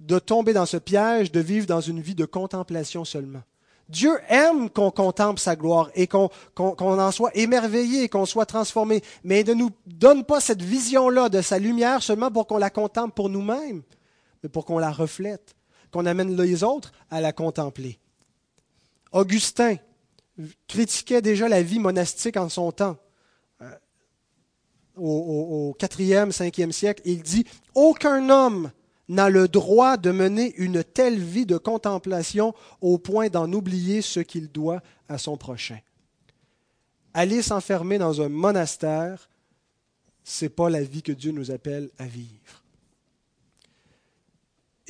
de tomber dans ce piège de vivre dans une vie de contemplation seulement. Dieu aime qu'on contemple sa gloire et qu'on en soit émerveillé, qu'on soit transformé, mais il ne nous donne pas cette vision-là de sa lumière seulement pour qu'on la contemple pour nous-mêmes, mais pour qu'on la reflète qu'on amène les autres à la contempler. Augustin critiquait déjà la vie monastique en son temps. Euh, au, IVe, 5e siècle, il dit Aucun homme n'a le droit de mener une telle vie de contemplation au point d'en oublier ce qu'il doit à son prochain. Aller s'enfermer dans un monastère, ce n'est pas la vie que Dieu nous appelle à vivre.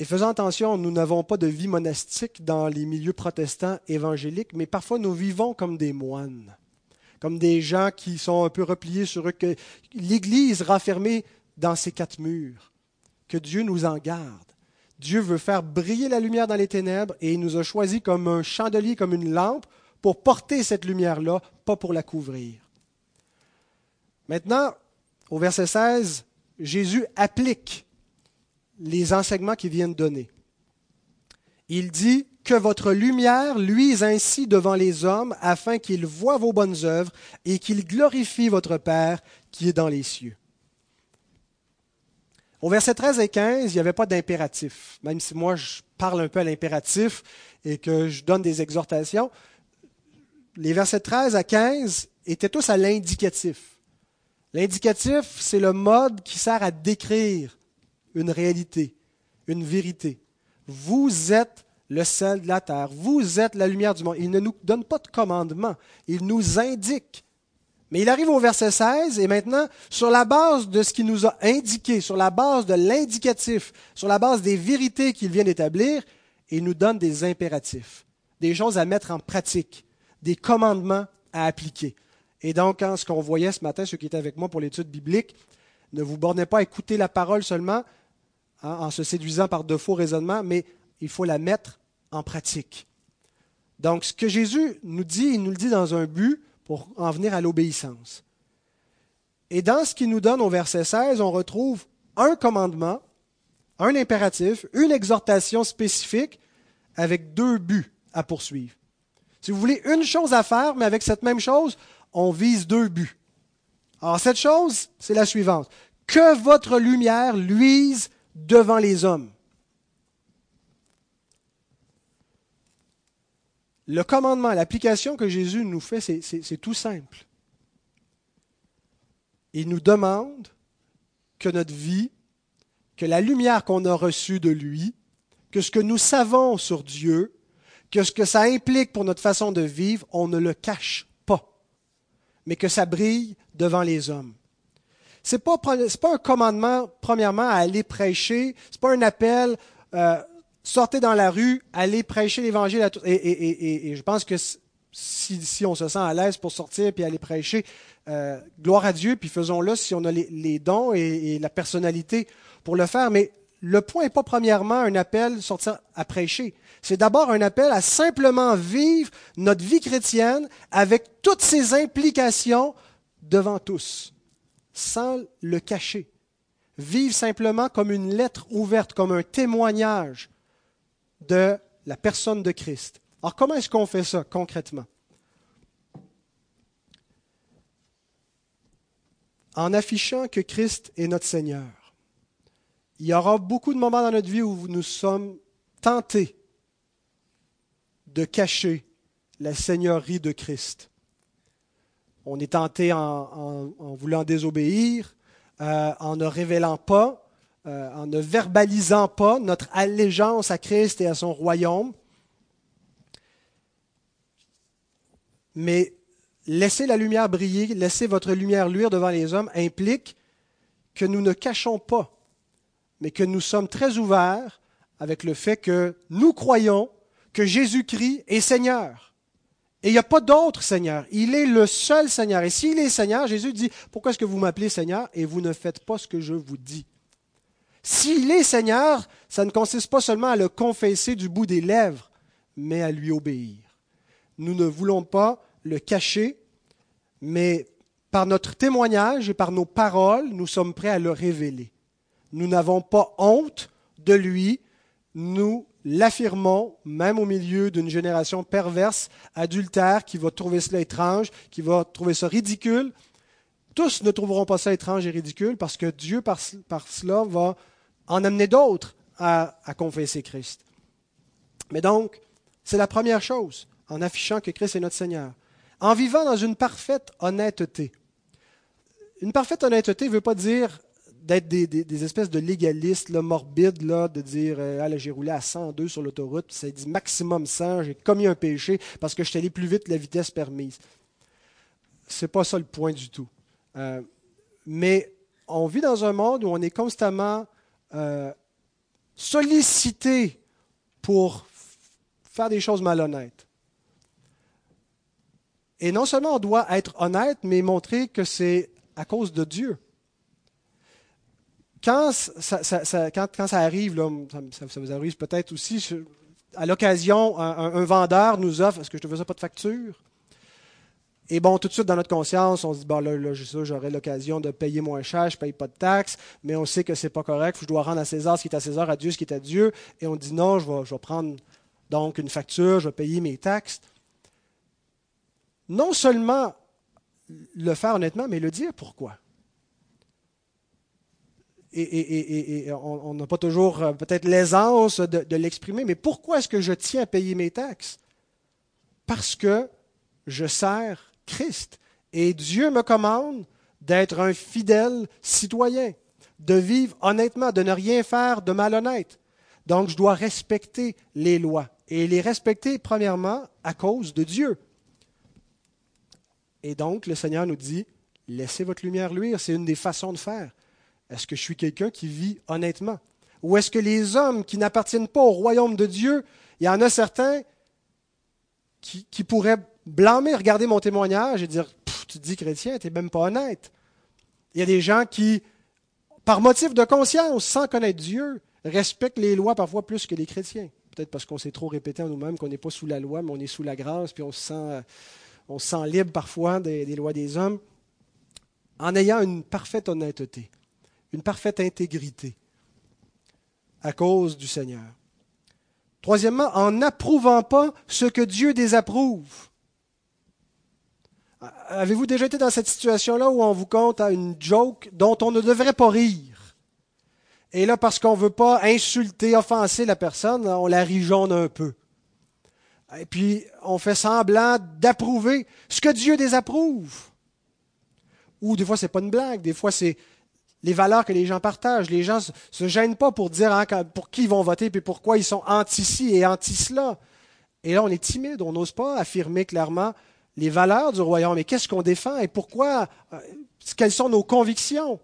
Et faisant attention, nous n'avons pas de vie monastique dans les milieux protestants évangéliques, mais parfois nous vivons comme des moines, comme des gens qui sont un peu repliés sur eux, l'Église renfermée dans ses quatre murs, que Dieu nous en garde. Dieu veut faire briller la lumière dans les ténèbres et il nous a choisis comme un chandelier, comme une lampe, pour porter cette lumière-là, pas pour la couvrir. Maintenant, au verset 16, Jésus applique les enseignements qu'il vient de donner. Il dit que votre lumière luise ainsi devant les hommes afin qu'ils voient vos bonnes œuvres et qu'ils glorifient votre Père qui est dans les cieux. Au verset 13 et 15, il n'y avait pas d'impératif. Même si moi, je parle un peu à l'impératif et que je donne des exhortations, les versets 13 à 15 étaient tous à l'indicatif. L'indicatif, c'est le mode qui sert à décrire une réalité, une vérité. Vous êtes le sel de la terre, vous êtes la lumière du monde. Il ne nous donne pas de commandement, il nous indique. Mais il arrive au verset 16 et maintenant, sur la base de ce qu'il nous a indiqué, sur la base de l'indicatif, sur la base des vérités qu'il vient d'établir, il nous donne des impératifs, des choses à mettre en pratique, des commandements à appliquer. Et donc, ce qu'on voyait ce matin, ceux qui étaient avec moi pour l'étude biblique, ne vous bornez pas à écouter la parole seulement hein, en se séduisant par de faux raisonnements, mais il faut la mettre en pratique. Donc, ce que Jésus nous dit, il nous le dit dans un but pour en venir à l'obéissance. Et dans ce qu'il nous donne au verset 16, on retrouve un commandement, un impératif, une exhortation spécifique avec deux buts à poursuivre. Si vous voulez une chose à faire, mais avec cette même chose, on vise deux buts. Alors cette chose, c'est la suivante. Que votre lumière luise devant les hommes. Le commandement, l'application que Jésus nous fait, c'est tout simple. Il nous demande que notre vie, que la lumière qu'on a reçue de lui, que ce que nous savons sur Dieu, que ce que ça implique pour notre façon de vivre, on ne le cache mais que ça brille devant les hommes. Ce n'est pas, pas, un commandement, premièrement, à aller prêcher, ce n'est pas un appel, euh, sortez dans la rue, allez prêcher l'Évangile. Et, et, et, je pense que si, si, on se sent à l'aise pour sortir et aller prêcher, euh, gloire à Dieu, puis faisons-le si on a les, les dons et, la personnalité pour le faire. Mais le point n'est pas premièrement un appel sortir à prêcher. C'est d'abord un appel à simplement vivre notre vie chrétienne avec toutes ses implications devant tous, sans le cacher. Vivre simplement comme une lettre ouverte, comme un témoignage de la personne de Christ. Alors comment est-ce qu'on fait ça concrètement? En affichant que Christ est notre Seigneur. Il y aura beaucoup de moments dans notre vie où nous sommes tentés de cacher la seigneurie de Christ. On est tenté en, voulant désobéir, euh, en ne révélant pas, euh, en ne verbalisant pas notre allégeance à Christ et à son royaume. Mais laisser la lumière briller, laisser votre lumière luire devant les hommes implique que nous ne cachons pas, mais que nous sommes très ouverts avec le fait que nous croyons que Jésus-Christ est Seigneur. Et il n'y a pas d'autre Seigneur. Il est le seul Seigneur. Et s'il est Seigneur, Jésus dit, pourquoi est-ce que vous m'appelez Seigneur et vous ne faites pas ce que je vous dis? S'il est Seigneur, ça ne consiste pas seulement à le confesser du bout des lèvres, mais à lui obéir. Nous ne voulons pas le cacher, mais par notre témoignage et par nos paroles, nous sommes prêts à le révéler. Nous n'avons pas honte de lui, nous l'affirmons, même au milieu d'une génération perverse, adultère, qui va trouver cela étrange, qui va trouver ça ridicule. Tous ne trouveront pas ça étrange et ridicule parce que Dieu, par, cela, va en amener d'autres à, à confesser Christ. Mais donc, c'est la première chose, en affichant que Christ est notre Seigneur. En vivant dans une parfaite honnêteté. Une parfaite honnêteté ne veut pas dire d'être des, espèces de légalistes morbides, de dire euh, ah, j'ai roulé à 102 sur l'autoroute, ça dit maximum 100, j'ai commis un péché parce que je suis allé plus vite que la vitesse permise. C'est pas ça le point du tout. Euh, mais on vit dans un monde où on est constamment euh, sollicité pour faire des choses malhonnêtes. Et non seulement on doit être honnête, mais montrer que c'est à cause de Dieu. Quand ça, arrive, ça, vous arrive peut-être aussi, à l'occasion, un, vendeur nous offre, est-ce que je ne faisais pas de facture? Et bon, tout de suite, dans notre conscience, on se dit, bon, là, là j'aurai l'occasion de payer moins cher, je ne paye pas de taxes, mais on sait que ce n'est pas correct, je dois rendre à César ce qui est à César, à Dieu ce qui est à Dieu. Et on dit, non, je vais prendre donc une facture, je vais payer mes taxes non seulement le faire honnêtement, mais le dire pourquoi. Et, on n'a pas toujours euh, peut-être l'aisance de, l'exprimer, mais pourquoi est-ce que je tiens à payer mes taxes? Parce que je sers Christ. Et Dieu me commande d'être un fidèle citoyen, de vivre honnêtement, de ne rien faire de malhonnête. Donc je dois respecter les lois. Et les respecter premièrement à cause de Dieu. Et donc, le Seigneur nous dit, laissez votre lumière luire, c'est une des façons de faire. Est-ce que je suis quelqu'un qui vit honnêtement? Ou est-ce que les hommes qui n'appartiennent pas au royaume de Dieu, il y en a certains qui, pourraient blâmer, regarder mon témoignage et dire, tu te dis chrétien, tu n'es même pas honnête. Il y a des gens qui, par motif de conscience, sans connaître Dieu, respectent les lois parfois plus que les chrétiens. Peut-être parce qu'on s'est trop répété en nous-mêmes qu'on n'est pas sous la loi, mais on est sous la grâce, puis on se sent euh, on se sent libre parfois des, lois des hommes, en ayant une parfaite honnêteté, une parfaite intégrité à cause du Seigneur. Troisièmement, en n'approuvant pas ce que Dieu désapprouve. Avez-vous déjà été dans cette situation-là où on vous compte une joke dont on ne devrait pas rire? Et là, parce qu'on ne veut pas insulter, offenser la personne, on la rigeonne un peu. Et puis, on fait semblant d'approuver ce que Dieu désapprouve. Ou des fois, ce n'est pas une blague, des fois, c'est les valeurs que les gens partagent. Les gens ne se gênent pas pour dire hein, pour qui ils vont voter et pourquoi ils sont anti-ci et anti-cela. Et là, on est timide, on n'ose pas affirmer clairement les valeurs du royaume. Mais qu'est-ce qu'on défend et pourquoi euh, Quelles sont nos convictions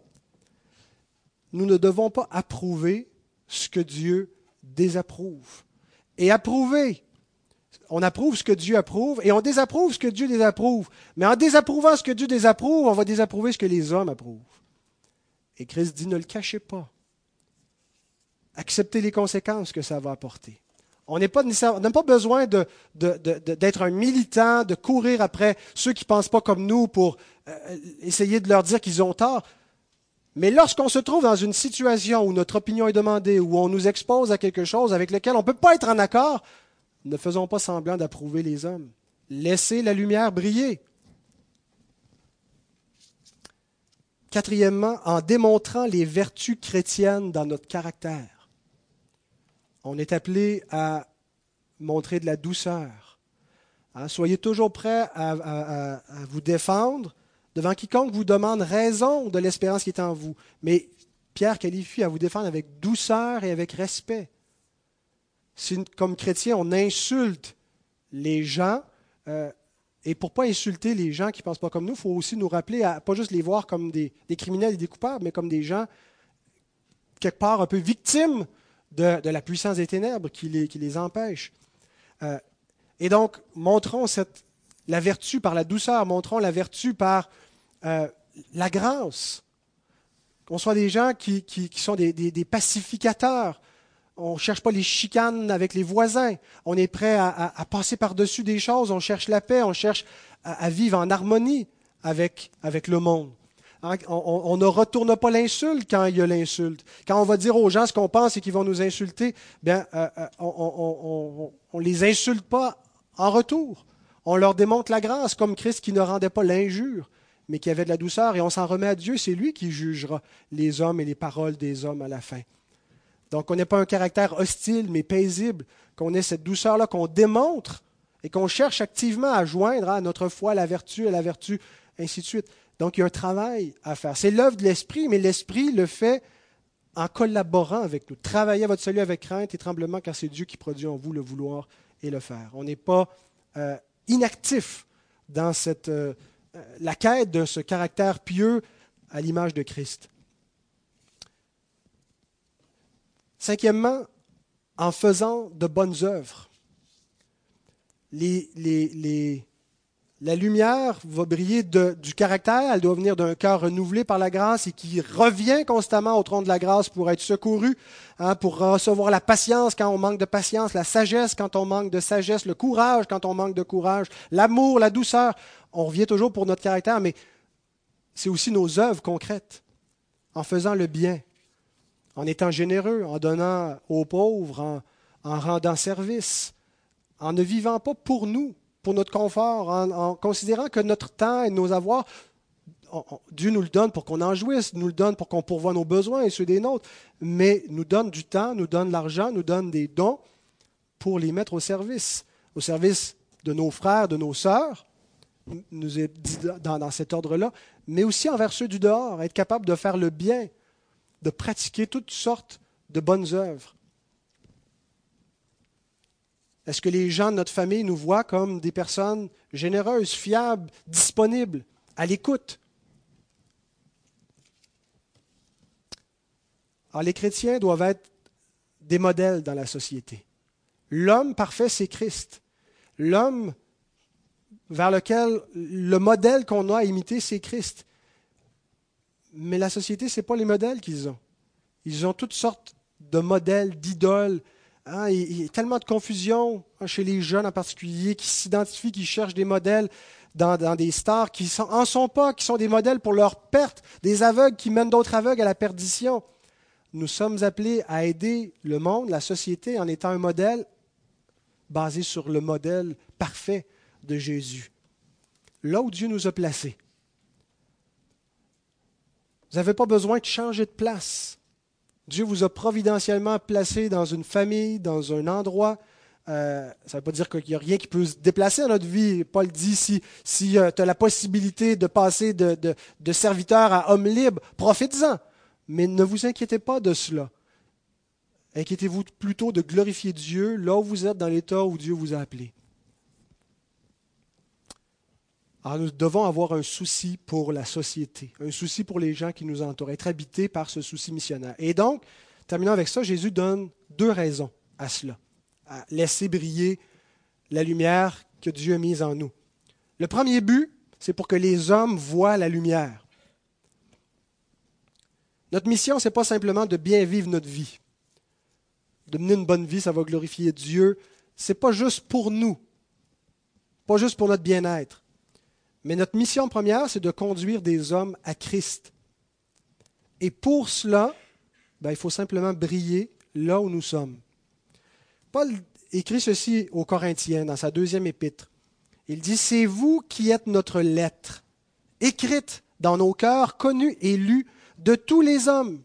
Nous ne devons pas approuver ce que Dieu désapprouve. Et approuver, on approuve ce que Dieu approuve et on désapprouve ce que Dieu désapprouve. Mais en désapprouvant ce que Dieu désapprouve, on va désapprouver ce que les hommes approuvent. Et Christ dit, ne le cachez pas. Acceptez les conséquences que ça va apporter. On n'a pas, pas, besoin d'être un militant, de courir après ceux qui ne pensent pas comme nous pour euh, essayer de leur dire qu'ils ont tort. Mais lorsqu'on se trouve dans une situation où notre opinion est demandée, où on nous expose à quelque chose avec lequel on ne peut pas être en accord, ne faisons pas semblant d'approuver les hommes. Laissez la lumière briller. Quatrièmement, en démontrant les vertus chrétiennes dans notre caractère. On est appelé à montrer de la douceur. Hein, soyez toujours prêts à, vous défendre devant quiconque vous demande raison de l'espérance qui est en vous. Mais Pierre qualifie à vous défendre avec douceur et avec respect si comme chrétien, on insulte les gens, euh, et pour ne pas insulter les gens qui ne pensent pas comme nous, il faut aussi nous rappeler à pas juste les voir comme des, criminels et des coupables, mais comme des gens, quelque part, un peu victimes de, la puissance des ténèbres qui les, qui les empêche. Euh, et donc, montrons cette, la vertu par la douceur, montrons la vertu par euh, la grâce. Qu'on soit des gens qui, qui, sont des, des pacificateurs, on ne cherche pas les chicanes avec les voisins. On est prêt à, passer par-dessus des choses. On cherche la paix. On cherche à, vivre en harmonie avec, avec le monde. Hein, on, ne retourne pas l'insulte quand il y a l'insulte. Quand on va dire aux gens ce qu'on pense et qu'ils vont nous insulter, bien, euh, euh, on ne les insulte pas en retour. On leur démontre la grâce, comme Christ qui ne rendait pas l'injure, mais qui avait de la douceur, et on s'en remet à Dieu. C'est lui qui jugera les hommes et les paroles des hommes à la fin. Donc, on n'est pas un caractère hostile, mais paisible, qu'on ait cette douceur-là, qu'on démontre et qu'on cherche activement à joindre à notre foi, la vertu, à la vertu, ainsi de suite. Donc, il y a un travail à faire. C'est l'œuvre de l'Esprit, mais l'Esprit le fait en collaborant avec nous. Travaillez votre salut avec crainte et tremblement, car c'est Dieu qui produit en vous le vouloir et le faire. On n'est pas euh, inactif dans cette, euh, la quête de ce caractère pieux à l'image de Christ. Cinquièmement, en faisant de bonnes œuvres. La lumière va briller du caractère, elle doit venir d'un cœur renouvelé par la grâce et qui revient constamment au tronc de la grâce pour être secouru, hein, pour recevoir la patience quand on manque de patience, la sagesse quand on manque de sagesse, le courage quand on manque de courage, l'amour, la douceur. On revient toujours pour notre caractère, mais c'est aussi nos œuvres concrètes, en faisant le bien, en étant généreux, en donnant aux pauvres, en rendant service, en ne vivant pas pour nous, pour notre confort, en, considérant que notre temps et nos avoirs, Dieu nous le donne pour qu'on en jouisse, nous le donne pour qu'on pourvoie nos besoins et ceux des nôtres, mais nous donne du temps, nous donne l'argent, nous donne des dons pour les mettre au service, au service de nos frères, de nos sœurs, nous est dit dans, dans cet ordre-là, mais aussi envers ceux du dehors, être capable de faire le bien, de pratiquer toutes sortes de bonnes œuvres. Est-ce que les gens de notre famille nous voient comme des personnes généreuses, fiables, disponibles, à l'écoute? Alors les chrétiens doivent être des modèles dans la société. L'homme parfait, c'est Christ. L'homme vers lequel le modèle qu'on a à imiter, c'est Christ. Mais la société, ce n'est pas les modèles qu'ils ont. Ils ont toutes sortes de modèles, d'idoles, il, y a tellement de confusion hein, chez les jeunes en particulier qui s'identifient, qui cherchent des modèles dans, des stars qui n'en sont pas, qui sont des modèles pour leur perte, des aveugles qui mènent d'autres aveugles à la perdition. Nous sommes appelés à aider le monde, la société, en étant un modèle basé sur le modèle parfait de Jésus. Là où Dieu nous a placés. Vous n'avez pas besoin de changer de place. Dieu vous a providentiellement placé dans une famille, dans un endroit. Euh, ça ne veut pas dire qu'il n'y a rien qui peut se déplacer dans notre vie. Paul dit, si, si euh, tu as la possibilité de passer de, de, serviteur à homme libre, profites-en. Mais ne vous inquiétez pas de cela. Inquiétez-vous plutôt de glorifier Dieu là où vous êtes dans l'état où Dieu vous a appelé. Alors nous devons avoir un souci pour la société, un souci pour les gens qui nous entourent, être habités par ce souci missionnaire. Et donc, terminant avec ça, Jésus donne deux raisons à cela, à laisser briller la lumière que Dieu a mise en nous. Le premier but, c'est pour que les hommes voient la lumière. Notre mission, ce n'est pas simplement de bien vivre notre vie. De mener une bonne vie, ça va glorifier Dieu. Ce n'est pas juste pour nous, pas juste pour notre bien-être. Mais notre mission première, c'est de conduire des hommes à Christ. Et pour cela, ben, il faut simplement briller là où nous sommes. Paul écrit ceci aux Corinthiens dans sa deuxième épître. Il dit, C'est vous qui êtes notre lettre, écrite dans nos cœurs, connue et lue de tous les hommes.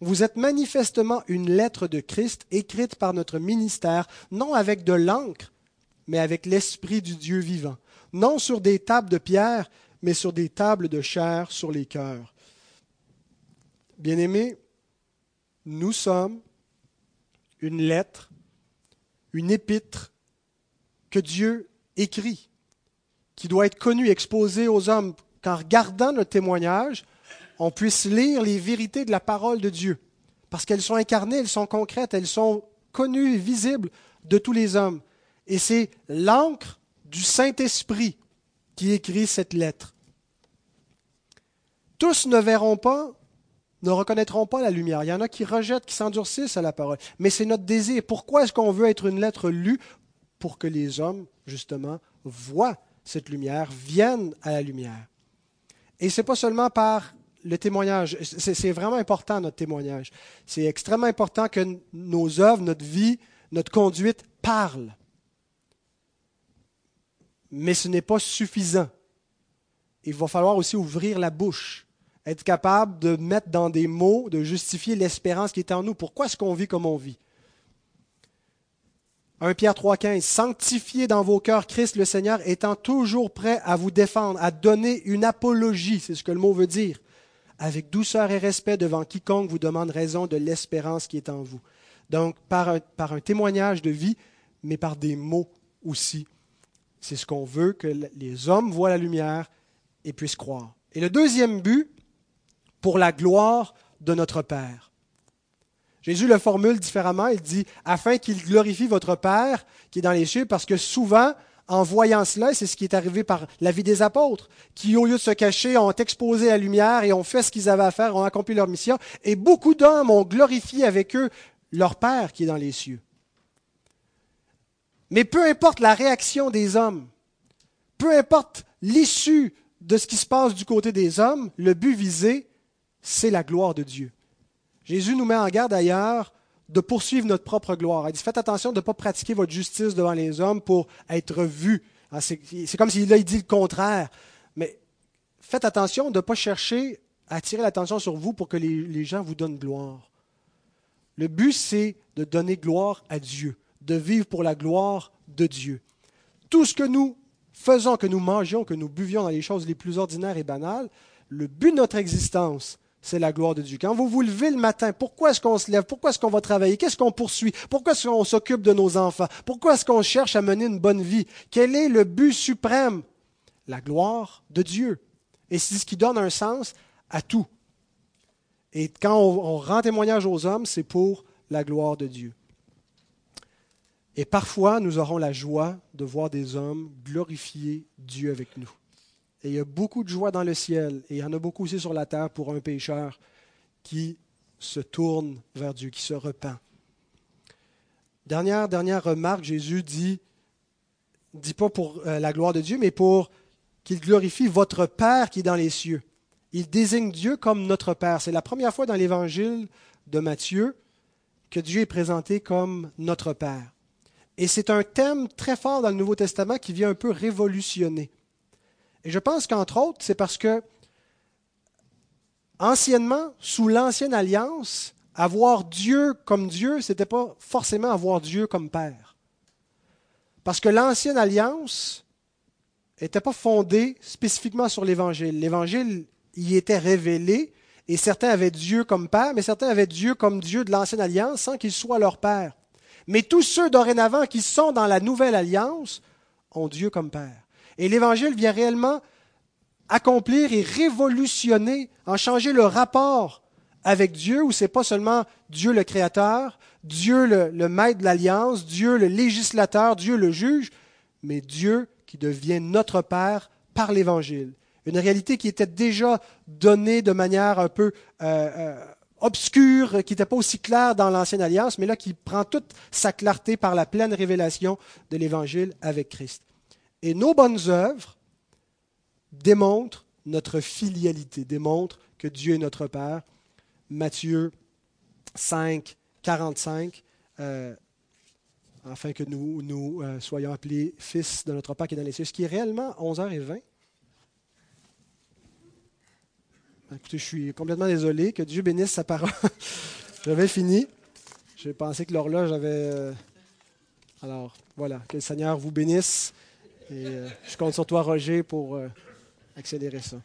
Vous êtes manifestement une lettre de Christ écrite par notre ministère, non avec de l'encre, mais avec l'Esprit du Dieu vivant non sur des tables de pierre, mais sur des tables de chair sur les cœurs. Bien-aimés, nous sommes une lettre, une épître que Dieu écrit, qui doit être connue, exposée aux hommes, qu'en regardant notre témoignage, on puisse lire les vérités de la parole de Dieu, parce qu'elles sont incarnées, elles sont concrètes, elles sont connues et visibles de tous les hommes. Et c'est l'encre du Saint-Esprit qui écrit cette lettre. Tous ne verront pas, ne reconnaîtront pas la lumière. Il y en a qui rejettent, qui s'endurcissent à la parole. Mais c'est notre désir. Pourquoi est-ce qu'on veut être une lettre lue? Pour que les hommes, justement, voient cette lumière, viennent à la lumière. Et ce n'est pas seulement par le témoignage. C'est vraiment important, notre témoignage. C'est extrêmement important que nos œuvres, notre vie, notre conduite parlent mais ce n'est pas suffisant. Il va falloir aussi ouvrir la bouche, être capable de mettre dans des mots, de justifier l'espérance qui est en nous. Pourquoi est-ce qu'on vit comme on vit? 1 Pierre 3,15 Sanctifiez dans vos cœurs Christ le Seigneur, étant toujours prêt à vous défendre, à donner une apologie, c'est ce que le mot veut dire, avec douceur et respect devant quiconque vous demande raison de l'espérance qui est en vous. Donc, par un, par un témoignage de vie, mais par des mots aussi c'est ce qu'on veut, que les hommes voient la lumière et puissent croire. Et le deuxième but, pour la gloire de notre Père. Jésus le formule différemment. Il dit afin qu'il glorifie votre Père qui est dans les cieux, parce que souvent, en voyant cela, c'est ce qui est arrivé par la vie des apôtres, qui au lieu de se cacher, ont exposé la lumière et ont fait ce qu'ils avaient à faire, ont accompli leur mission. Et beaucoup d'hommes ont glorifié avec eux leur Père qui est dans les cieux. Mais peu importe la réaction des hommes, peu importe l'issue de ce qui se passe du côté des hommes, le but visé, c'est la gloire de Dieu. Jésus nous met en garde d'ailleurs de poursuivre notre propre gloire. Il dit faites attention de ne pas pratiquer votre justice devant les hommes pour être vu. Ah, c'est comme s'il dit le contraire. Mais faites attention de ne pas chercher à attirer l'attention sur vous pour que les gens vous donnent gloire. Le but, c'est de donner gloire à Dieu, de vivre pour la gloire de Dieu. Tout ce que nous faisons, que nous mangions, que nous buvions dans les choses les plus ordinaires et banales, le but de notre existence, c'est la gloire de Dieu. Quand vous vous levez le matin, pourquoi est-ce qu'on se lève? Pourquoi est-ce qu'on va travailler? Qu'est-ce qu'on poursuit? Pourquoi est-ce qu'on s'occupe de nos enfants? Pourquoi est-ce qu'on cherche à mener une bonne vie? Quel est le but suprême? La gloire de Dieu. Et c'est ce qui donne un sens à tout. Et quand on, rend témoignage aux hommes, c'est pour la gloire de Dieu. Et parfois, nous aurons la joie de voir des hommes glorifier Dieu avec nous. Et il y a beaucoup de joie dans le ciel, et il y en a beaucoup aussi sur la terre pour un pécheur qui se tourne vers Dieu, qui se repent. Dernière, dernière remarque, Jésus dit, dit pas pour euh, la gloire de Dieu, mais pour qu'il glorifie votre Père qui est dans les cieux. Il désigne Dieu comme notre Père. C'est la première fois dans l'évangile de Matthieu que Dieu est présenté comme notre Père. Et c'est un thème très fort dans le Nouveau Testament qui vient un peu révolutionner et je pense qu'entre autres, c'est parce que, anciennement, sous l'ancienne alliance, avoir Dieu comme Dieu, ce n'était pas forcément avoir Dieu comme Père. Parce que l'ancienne alliance n'était pas fondée spécifiquement sur l'Évangile. L'Évangile y était révélé, et certains avaient Dieu comme Père, mais certains avaient Dieu comme Dieu de l'ancienne alliance sans qu'il soit leur Père. Mais tous ceux dorénavant qui sont dans la nouvelle alliance ont Dieu comme Père. Et l'Évangile vient réellement accomplir et révolutionner, en changer le rapport avec Dieu, où ce n'est pas seulement Dieu le Créateur, Dieu le, le maître de l'alliance, Dieu le législateur, Dieu le juge, mais Dieu qui devient notre Père par l'Évangile. Une réalité qui était déjà donnée de manière un peu euh, euh, obscure, qui n'était pas aussi claire dans l'Ancienne Alliance, mais là qui prend toute sa clarté par la pleine révélation de l'Évangile avec Christ. Et nos bonnes œuvres démontrent notre filialité, démontrent que Dieu est notre Père. Matthieu 5, 45, euh, afin que nous, nous euh, soyons appelés fils de notre Père qui est dans les cieux, ce qui est réellement 11h20. Écoutez, je suis complètement désolé. Que Dieu bénisse sa parole. J'avais fini. J'ai pensé que l'horloge avait. Euh, alors, voilà. Que le Seigneur vous bénisse. Et euh, je compte sur toi, Roger, pour euh, accélérer ça.